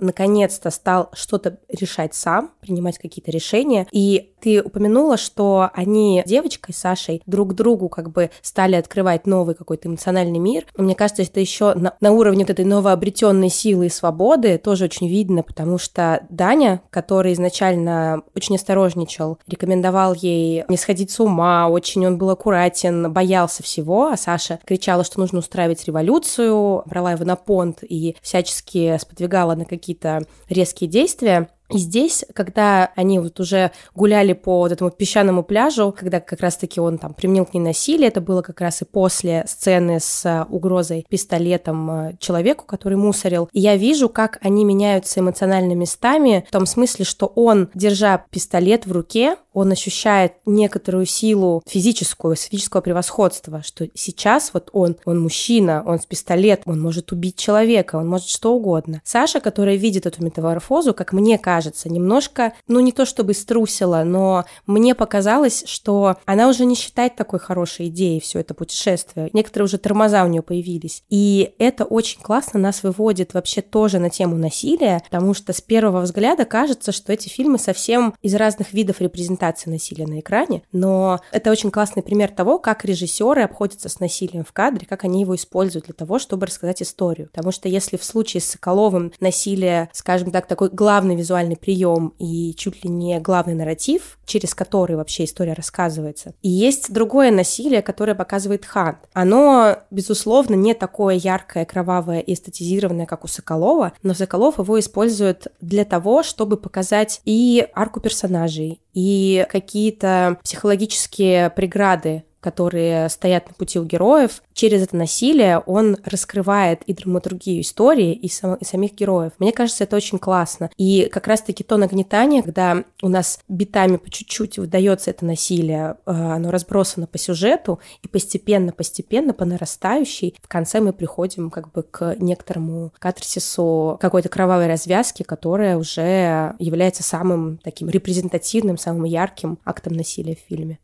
наконец-то стал что-то решать сам, принимать какие-то решения. И ты упомянула, что они девочкой Сашей друг другу как бы стали открывать новый какой-то эмоциональный мир. Мне кажется, это еще на, на уровне вот этой новообретенной силы и свободы тоже очень видно, потому что Даня, который изначально очень осторожничал, рекомендовал ей не сходить с ума, очень он был аккуратен, боялся всего, а Саша кричала, что нужно устраивать революцию, брала его на понт и всячески сподвигала на какие-то резкие действия. И здесь, когда они вот уже гуляли по вот этому песчаному пляжу, когда как раз-таки он там применил к ней насилие, это было как раз и после сцены с э, угрозой пистолетом э, человеку, который мусорил. И я вижу, как они меняются эмоционально местами, в том смысле, что он, держа пистолет в руке, он ощущает некоторую силу физическую, физического превосходства, что сейчас вот он, он мужчина, он с пистолетом, он может убить человека, он может что угодно. Саша, которая видит эту метаморфозу, как мне кажется, немножко, ну не то чтобы струсила, но мне показалось, что она уже не считает такой хорошей идеей все это путешествие. Некоторые уже тормоза у нее появились. И это очень классно нас выводит вообще тоже на тему насилия, потому что с первого взгляда кажется, что эти фильмы совсем из разных видов репрезентации насилия на экране, но это очень классный пример того, как режиссеры обходятся с насилием в кадре, как они его используют для того, чтобы рассказать историю. Потому что если в случае с Соколовым насилие, скажем так, такой главный визуальный прием и чуть ли не главный нарратив, через который вообще история рассказывается. И есть другое насилие, которое показывает Хант. Оно, безусловно, не такое яркое, кровавое и эстетизированное, как у Соколова, но Соколов его использует для того, чтобы показать и арку персонажей, и какие-то психологические преграды которые стоят на пути у героев, через это насилие он раскрывает и драматургию истории, и, сам, и самих героев. Мне кажется, это очень классно. И как раз-таки то нагнетание, когда у нас битами по чуть-чуть выдается это насилие, э, оно разбросано по сюжету, и постепенно-постепенно, по нарастающей, в конце мы приходим как бы к некоторому катарсису какой-то кровавой развязки, которая уже является самым таким репрезентативным, самым ярким актом насилия в фильме.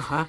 Ага.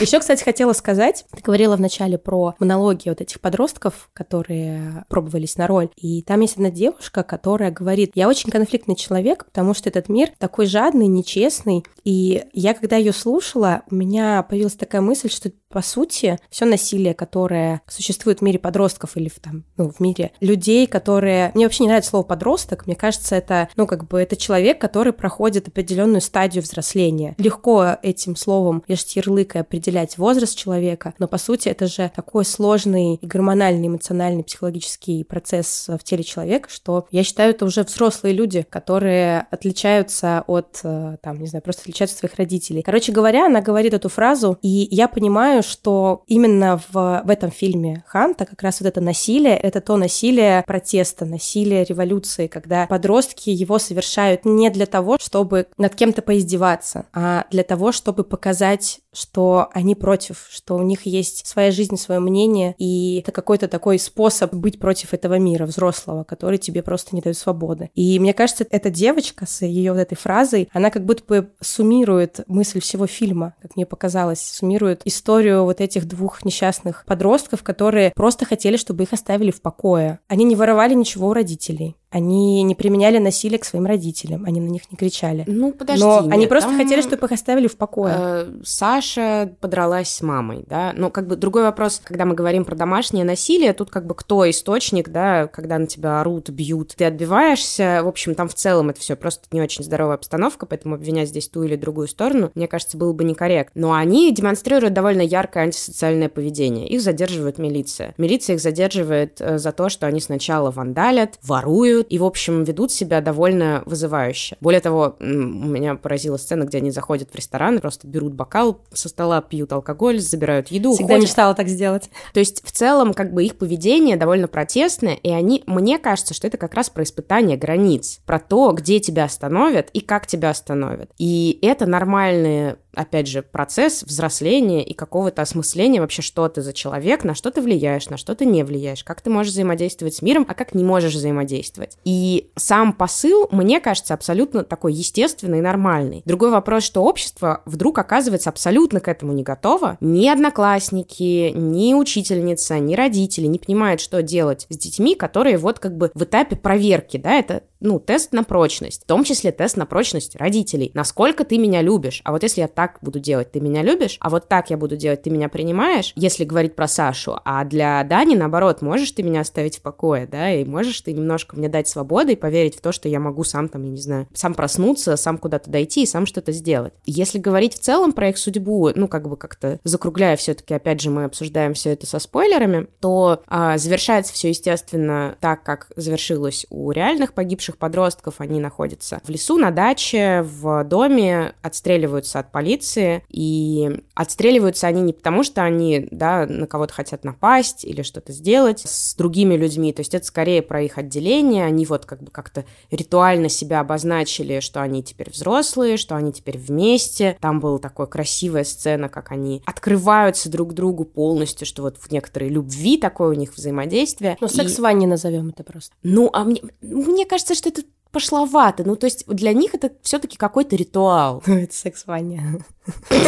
Еще, кстати, хотела сказать, ты говорила вначале про монологи вот этих подростков, которые пробовались на роль, и там есть одна девушка, которая говорит, я очень конфликтный человек, потому что этот мир такой жадный, нечестный, и я, когда ее слушала, у меня появилась такая мысль, что по сути, все насилие, которое существует в мире подростков или в, там, ну, в мире людей, которые... Мне вообще не нравится слово подросток. Мне кажется, это, ну, как бы, это человек, который проходит определенную стадию взросления. Легко этим словом лишь ярлыкой определять возраст человека, но, по сути, это же такой сложный гормональный, эмоциональный, психологический процесс в теле человека, что я считаю, это уже взрослые люди, которые отличаются от, э, там, не знаю, просто отличаются от своих родителей. Короче говоря, она говорит эту фразу, и я понимаю, думаю, что именно в, в этом фильме Ханта как раз вот это насилие, это то насилие протеста, насилие революции, когда подростки его совершают не для того, чтобы над кем-то поиздеваться, а для того, чтобы показать, что они против, что у них есть своя жизнь, свое мнение, и это какой-то такой способ быть против этого мира взрослого, который тебе просто не дает свободы. И мне кажется, эта девочка с ее вот этой фразой, она как будто бы суммирует мысль всего фильма, как мне показалось, суммирует историю вот этих двух несчастных подростков, которые просто хотели, чтобы их оставили в покое. Они не воровали ничего у родителей. Они не применяли насилие к своим родителям, они на них не кричали. Ну, подожди. Но нет, они просто там, хотели, чтобы их оставили в покое. э, Саша подралась с мамой, да. Ну, как бы другой вопрос, когда мы говорим про домашнее насилие, тут как бы кто источник, да, когда на тебя орут, бьют, ты отбиваешься. В общем, там в целом это все просто не очень здоровая обстановка, поэтому обвинять здесь ту или другую сторону, мне кажется, было бы некорректно. Но они демонстрируют довольно яркое антисоциальное поведение. Их задерживает милиция. Милиция их задерживает э, за то, что они сначала вандалят, воруют, и, в общем, ведут себя довольно вызывающе. Более того, меня поразила сцена, где они заходят в ресторан просто берут бокал со стола, пьют алкоголь, забирают еду, Всегда уходят. мечтала так сделать. То есть, в целом, как бы их поведение довольно протестное, и они, мне кажется, что это как раз про испытание границ, про то, где тебя остановят и как тебя остановят. И это нормальные опять же, процесс взросления и какого-то осмысления вообще, что ты за человек, на что ты влияешь, на что ты не влияешь, как ты можешь взаимодействовать с миром, а как не можешь взаимодействовать. И сам посыл, мне кажется, абсолютно такой естественный и нормальный. Другой вопрос, что общество вдруг оказывается абсолютно к этому не готово. Ни одноклассники, ни учительница, ни родители не понимают, что делать с детьми, которые вот как бы в этапе проверки, да, это ну, тест на прочность, в том числе тест на прочность родителей. Насколько ты меня любишь? А вот если я так буду делать, ты меня любишь? А вот так я буду делать, ты меня принимаешь? Если говорить про Сашу. А для Дани, наоборот, можешь ты меня оставить в покое, да, и можешь ты немножко мне дать свободы и поверить в то, что я могу сам там, я не знаю, сам проснуться, сам куда-то дойти и сам что-то сделать. Если говорить в целом про их судьбу, ну, как бы как-то закругляя все-таки, опять же, мы обсуждаем все это со спойлерами, то а, завершается все, естественно, так, как завершилось у реальных погибших подростков. Они находятся в лесу, на даче, в доме, отстреливаются от полиции, и отстреливаются они не потому, что они, да, на кого-то хотят напасть или что-то сделать с другими людьми, то есть это скорее про их отделение, они вот как бы как-то ритуально себя обозначили, что они теперь взрослые, что они теперь вместе. Там была такая красивая сцена, как они открываются друг другу полностью, что вот в некоторой любви такое у них взаимодействие. Ну, И- секс в ванне назовем это просто. ну, а мне, мне кажется, что это пошловато. Ну, то есть для них это все-таки какой-то ритуал. Это секс в ванне.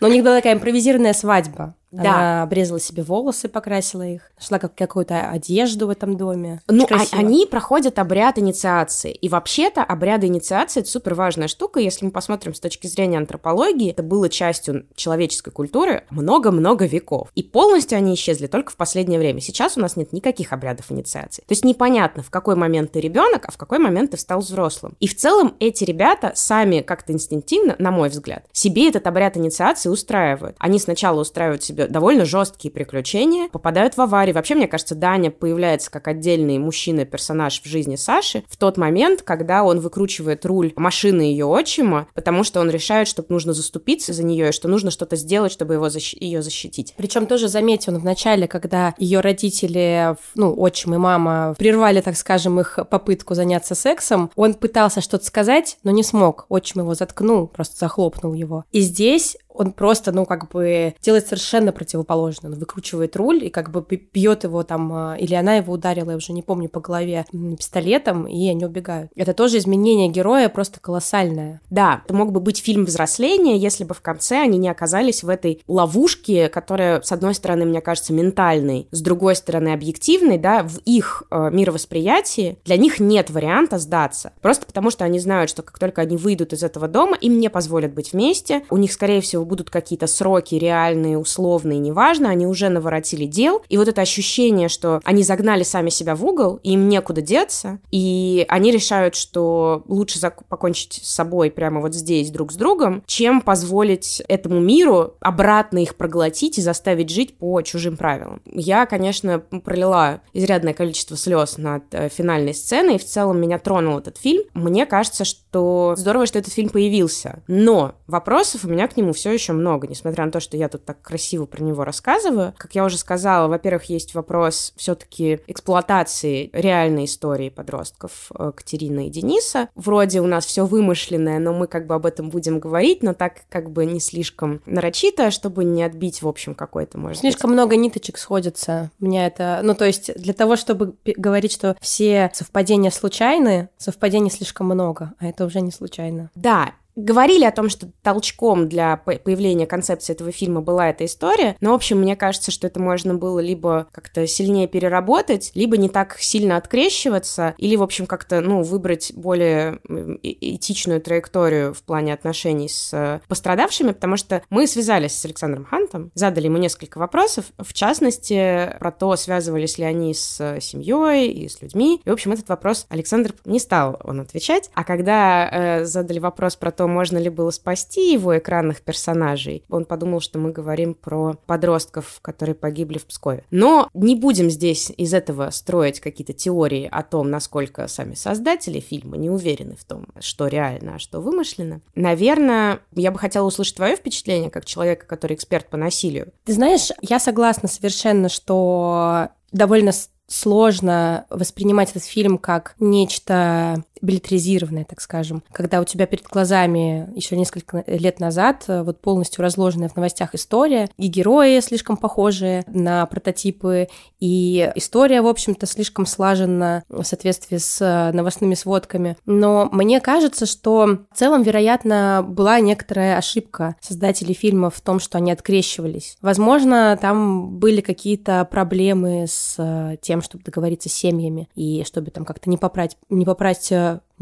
Но у них была такая импровизированная свадьба. Да. Она обрезала себе волосы, покрасила их, нашла как какую-то одежду в этом доме. Ну, а- они проходят обряд инициации. И вообще-то обряды инициации это супер важная штука. Если мы посмотрим с точки зрения антропологии, это было частью человеческой культуры много-много веков. И полностью они исчезли только в последнее время. Сейчас у нас нет никаких обрядов инициации. То есть непонятно, в какой момент ты ребенок, а в какой момент ты стал взрослым. И в целом эти ребята сами как-то инстинктивно, на мой взгляд, себе этот обряд инициации устраивают. Они сначала устраивают себе довольно жесткие приключения, попадают в аварии. Вообще, мне кажется, Даня появляется как отдельный мужчина-персонаж в жизни Саши в тот момент, когда он выкручивает руль машины ее отчима, потому что он решает, что нужно заступиться за нее и что нужно что-то сделать, чтобы его защ- ее защитить. Причем тоже заметил в начале, когда ее родители, ну, отчим и мама, прервали, так скажем, их попытку заняться сексом, он пытался что-то сказать, но не смог. Отчим его заткнул, просто захлопнул его. И здесь он просто, ну, как бы делает совершенно противоположно. Он выкручивает руль и как бы бьет его там, а, или она его ударила, я уже не помню, по голове пистолетом, и они убегают. Это тоже изменение героя просто колоссальное. Да, это мог бы быть фильм взросления, если бы в конце они не оказались в этой ловушке, которая, с одной стороны, мне кажется, ментальной, с другой стороны, объективной, да, в их э, мировосприятии для них нет варианта сдаться. Просто потому, что они знают, что как только они выйдут из этого дома, им не позволят быть вместе, у них, скорее всего, будут какие-то сроки реальные, условные, неважно, они уже наворотили дел, и вот это ощущение, что они загнали сами себя в угол, им некуда деться, и они решают, что лучше покончить с собой прямо вот здесь друг с другом, чем позволить этому миру обратно их проглотить и заставить жить по чужим правилам. Я, конечно, пролила изрядное количество слез над э, финальной сценой, и в целом меня тронул этот фильм. Мне кажется, что здорово, что этот фильм появился, но вопросов у меня к нему все еще много, несмотря на то, что я тут так красиво про него рассказываю. Как я уже сказала, во-первых, есть вопрос все-таки эксплуатации реальной истории подростков э, Катерины и Дениса. Вроде у нас все вымышленное, но мы как бы об этом будем говорить, но так как бы не слишком нарочито, чтобы не отбить, в общем, какой-то, может Слишком быть... много ниточек сходится. Мне это... Ну, то есть для того, чтобы говорить, что все совпадения случайны, совпадений слишком много, а это уже не случайно. Да, Говорили о том, что толчком для появления концепции этого фильма была эта история, но, в общем, мне кажется, что это можно было либо как-то сильнее переработать, либо не так сильно открещиваться, или, в общем, как-то, ну, выбрать более этичную траекторию в плане отношений с э, пострадавшими, потому что мы связались с Александром Хантом, задали ему несколько вопросов, в частности, про то, связывались ли они с семьей и с людьми. И, в общем, этот вопрос Александр не стал он отвечать, а когда э, задали вопрос про то, то можно ли было спасти его экранных персонажей. Он подумал, что мы говорим про подростков, которые погибли в Пскове. Но не будем здесь из этого строить какие-то теории о том, насколько сами создатели фильма не уверены в том, что реально, а что вымышленно. Наверное, я бы хотела услышать твое впечатление как человека, который эксперт по насилию. Ты знаешь, я согласна совершенно, что довольно сложно воспринимать этот фильм как нечто билетризированная, так скажем, когда у тебя перед глазами еще несколько лет назад э, вот полностью разложенная в новостях история, и герои слишком похожие на прототипы, и история, в общем-то, слишком слажена в соответствии с э, новостными сводками. Но мне кажется, что в целом, вероятно, была некоторая ошибка создателей фильма в том, что они открещивались. Возможно, там были какие-то проблемы с э, тем, чтобы договориться с семьями, и чтобы там как-то не попрать, не попрать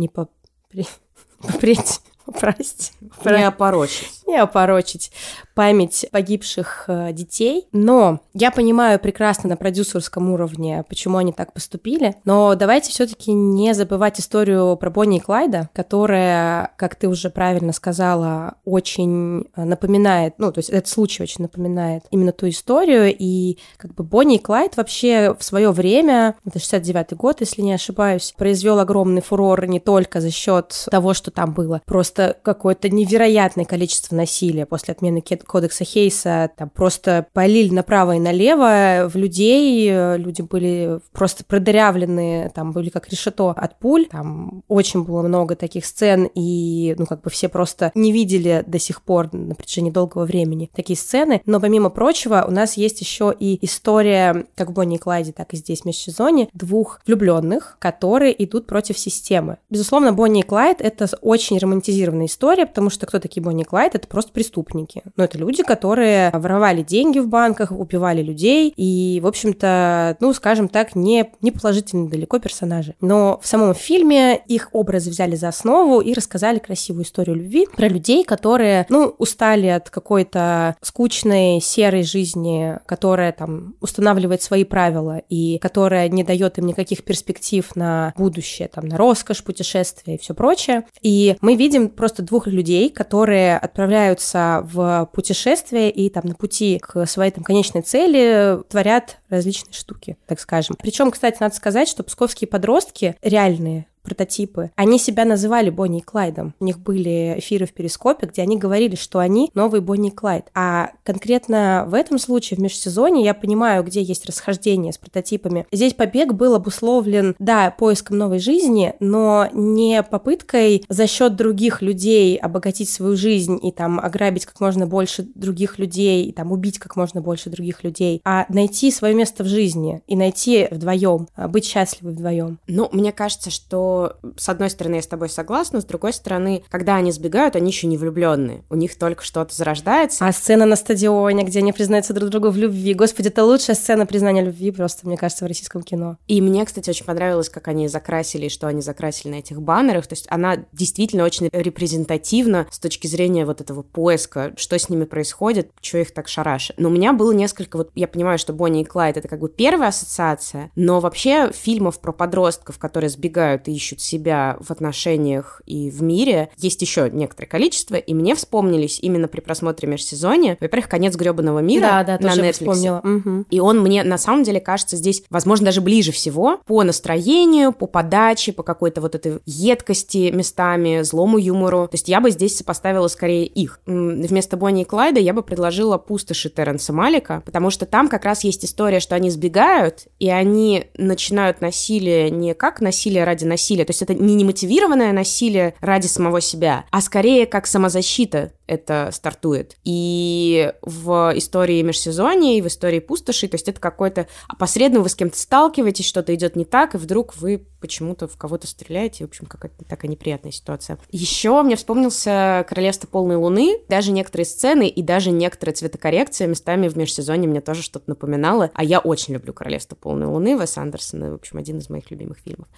не попри... попреть, попасть. Не опорочить. Не опорочить память погибших э, детей. Но я понимаю прекрасно на продюсерском уровне, почему они так поступили. Но давайте все-таки не забывать историю про Бонни и Клайда, которая, как ты уже правильно сказала, очень э, напоминает, ну, то есть этот случай очень напоминает именно ту историю. И как бы Бонни и Клайд вообще в свое время, это 69-й год, если не ошибаюсь, произвел огромный фурор не только за счет того, что там было просто какое-то невероятное количество насилия после отмены кодекса Хейса. Там просто полили направо и налево в людей, люди были просто продырявлены, там были как решето от пуль, там очень было много таких сцен, и, ну, как бы все просто не видели до сих пор на протяжении долгого времени такие сцены, но помимо прочего у нас есть еще и история, как в Бонни и Клайде, так и здесь в межсезоне, двух влюбленных, которые идут против системы. Безусловно, Бонни и Клайд — это очень романтизированная история, потому что кто такие Бонни Клайд? Это просто преступники. Но это люди, которые воровали деньги в банках, убивали людей, и, в общем-то, ну, скажем так, не, не положительные далеко персонажи. Но в самом фильме их образы взяли за основу и рассказали красивую историю любви про людей, которые, ну, устали от какой-то скучной, серой жизни, которая там устанавливает свои правила и которая не дает им никаких перспектив на будущее, там, на роскошь, путешествия и все прочее. И мы видим просто двух людей, которые отправляются в путешествие и там на пути к своей там конечной цели творят различные штуки, так скажем. Причем, кстати, надо сказать, что псковские подростки реальные прототипы, они себя называли Бонни и Клайдом. У них были эфиры в Перископе, где они говорили, что они новый Бонни и Клайд. А конкретно в этом случае, в межсезоне, я понимаю, где есть расхождение с прототипами. Здесь побег был обусловлен, да, поиском новой жизни, но не попыткой за счет других людей обогатить свою жизнь и там ограбить как можно больше других людей, и там убить как можно больше других людей, а найти свое место в жизни и найти вдвоем, а, быть счастливы вдвоем. Ну, мне кажется, что с одной стороны, я с тобой согласна, с другой стороны, когда они сбегают, они еще не влюбленные. У них только что-то зарождается. А сцена на стадионе, где они признаются друг другу в любви. Господи, это лучшая сцена признания любви просто, мне кажется, в российском кино. И мне, кстати, очень понравилось, как они закрасили, что они закрасили на этих баннерах. То есть она действительно очень репрезентативна с точки зрения вот этого поиска, что с ними происходит, что их так шарашит. Но у меня было несколько, вот я понимаю, что Бонни и Клайд это как бы первая ассоциация, но вообще фильмов про подростков, которые сбегают и ищут себя в отношениях и в мире, есть еще некоторое количество, и мне вспомнились именно при просмотре межсезонья, во-первых, «Конец гребаного мира» да, да, на Netflix. Вспомнила. Угу. И он мне на самом деле кажется здесь, возможно, даже ближе всего по настроению, по подаче, по какой-то вот этой едкости местами, злому юмору. То есть я бы здесь сопоставила скорее их. Вместо Бонни и Клайда я бы предложила «Пустоши» Терренса Малика, потому что там как раз есть история, что они сбегают, и они начинают насилие не как насилие ради насилия, то есть это не немотивированное насилие ради самого себя, а скорее как самозащита это стартует. И в истории межсезонья, и в истории пустоши, то есть это какой-то опосредованно вы с кем-то сталкиваетесь, что-то идет не так, и вдруг вы почему-то в кого-то стреляете. В общем, какая-то такая неприятная ситуация. Еще мне вспомнился «Королевство полной луны». Даже некоторые сцены и даже некоторая цветокоррекция местами в межсезонье мне тоже что-то напоминала. А я очень люблю «Королевство полной луны» Вес Андерсона. В общем, один из моих любимых фильмов.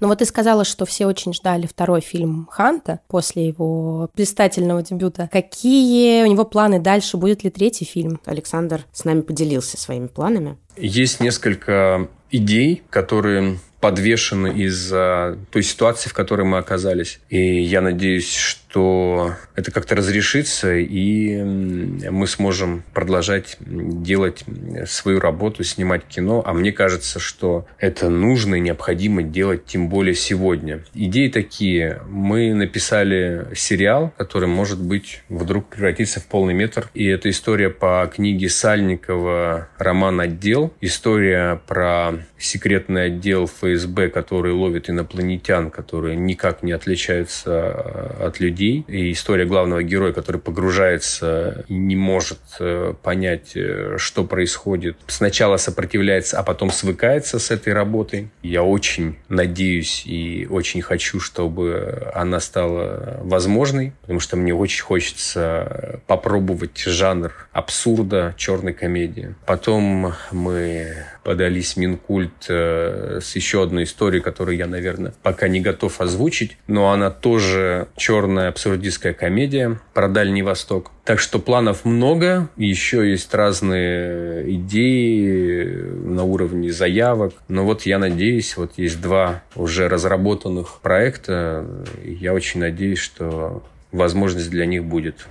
Ну вот ты сказала, что все очень ждали второй фильм Ханта после его блистательного дебюта. Какие у него планы дальше? Будет ли третий фильм? Александр с нами поделился своими планами. Есть несколько идей, которые подвешены из-за той ситуации, в которой мы оказались. И я надеюсь, что это как-то разрешится, и мы сможем продолжать делать свою работу, снимать кино. А мне кажется, что это нужно и необходимо делать, тем более сегодня. Идеи такие. Мы написали сериал, который, может быть, вдруг превратится в полный метр. И это история по книге Сальникова «Роман «Отдел». История про секретный отдел ФСБ, который ловит инопланетян, которые никак не отличаются э, от людей. И история главного героя, который погружается и не может э, понять, э, что происходит. Сначала сопротивляется, а потом свыкается с этой работой. Я очень надеюсь и очень хочу, чтобы она стала возможной, потому что мне очень хочется попробовать жанр абсурда, черной комедии. Потом мы подались Минкульт э, с еще одной историей, которую я, наверное, пока не готов озвучить, но она тоже черная абсурдистская комедия про Дальний Восток. Так что планов много, еще есть разные идеи на уровне заявок. Но вот я надеюсь, вот есть два уже разработанных проекта. Я очень надеюсь, что возможность для них будет.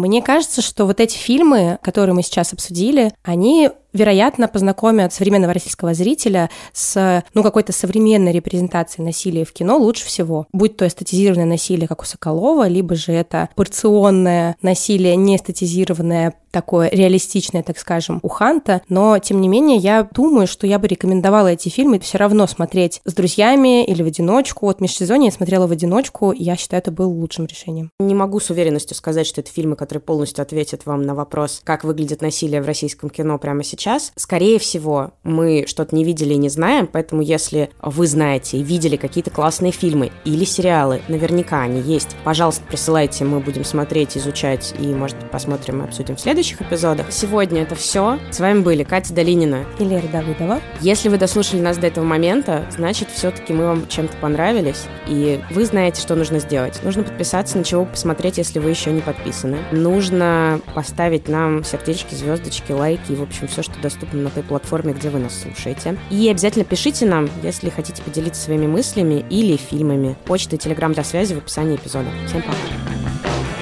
Мне кажется, что вот эти фильмы, которые мы сейчас обсудили, они вероятно, познакомят современного российского зрителя с ну, какой-то современной репрезентацией насилия в кино лучше всего. Будь то эстетизированное насилие, как у Соколова, либо же это порционное насилие, не эстетизированное, такое реалистичное, так скажем, у Ханта. Но, тем не менее, я думаю, что я бы рекомендовала эти фильмы все равно смотреть с друзьями или в одиночку. Вот межсезонье я смотрела в одиночку, и я считаю, это было лучшим решением. Не могу с уверенностью сказать, что это фильмы, которые полностью ответят вам на вопрос, как выглядит насилие в российском кино прямо сейчас. Скорее всего, мы что-то не видели и не знаем, поэтому если вы знаете и видели какие-то классные фильмы или сериалы, наверняка они есть, пожалуйста, присылайте, мы будем смотреть, изучать и, может посмотрим и обсудим в следующих эпизодах. Сегодня это все. С вами были Катя Долинина и Лера Давыдова. Если вы дослушали нас до этого момента, значит, все-таки мы вам чем-то понравились, и вы знаете, что нужно сделать. Нужно подписаться, на чего посмотреть, если вы еще не подписаны. Нужно поставить нам сердечки, звездочки, лайки и, в общем, все, что доступно на той платформе, где вы нас слушаете. И обязательно пишите нам, если хотите поделиться своими мыслями или фильмами. Почта и телеграм для связи в описании эпизода. Всем пока!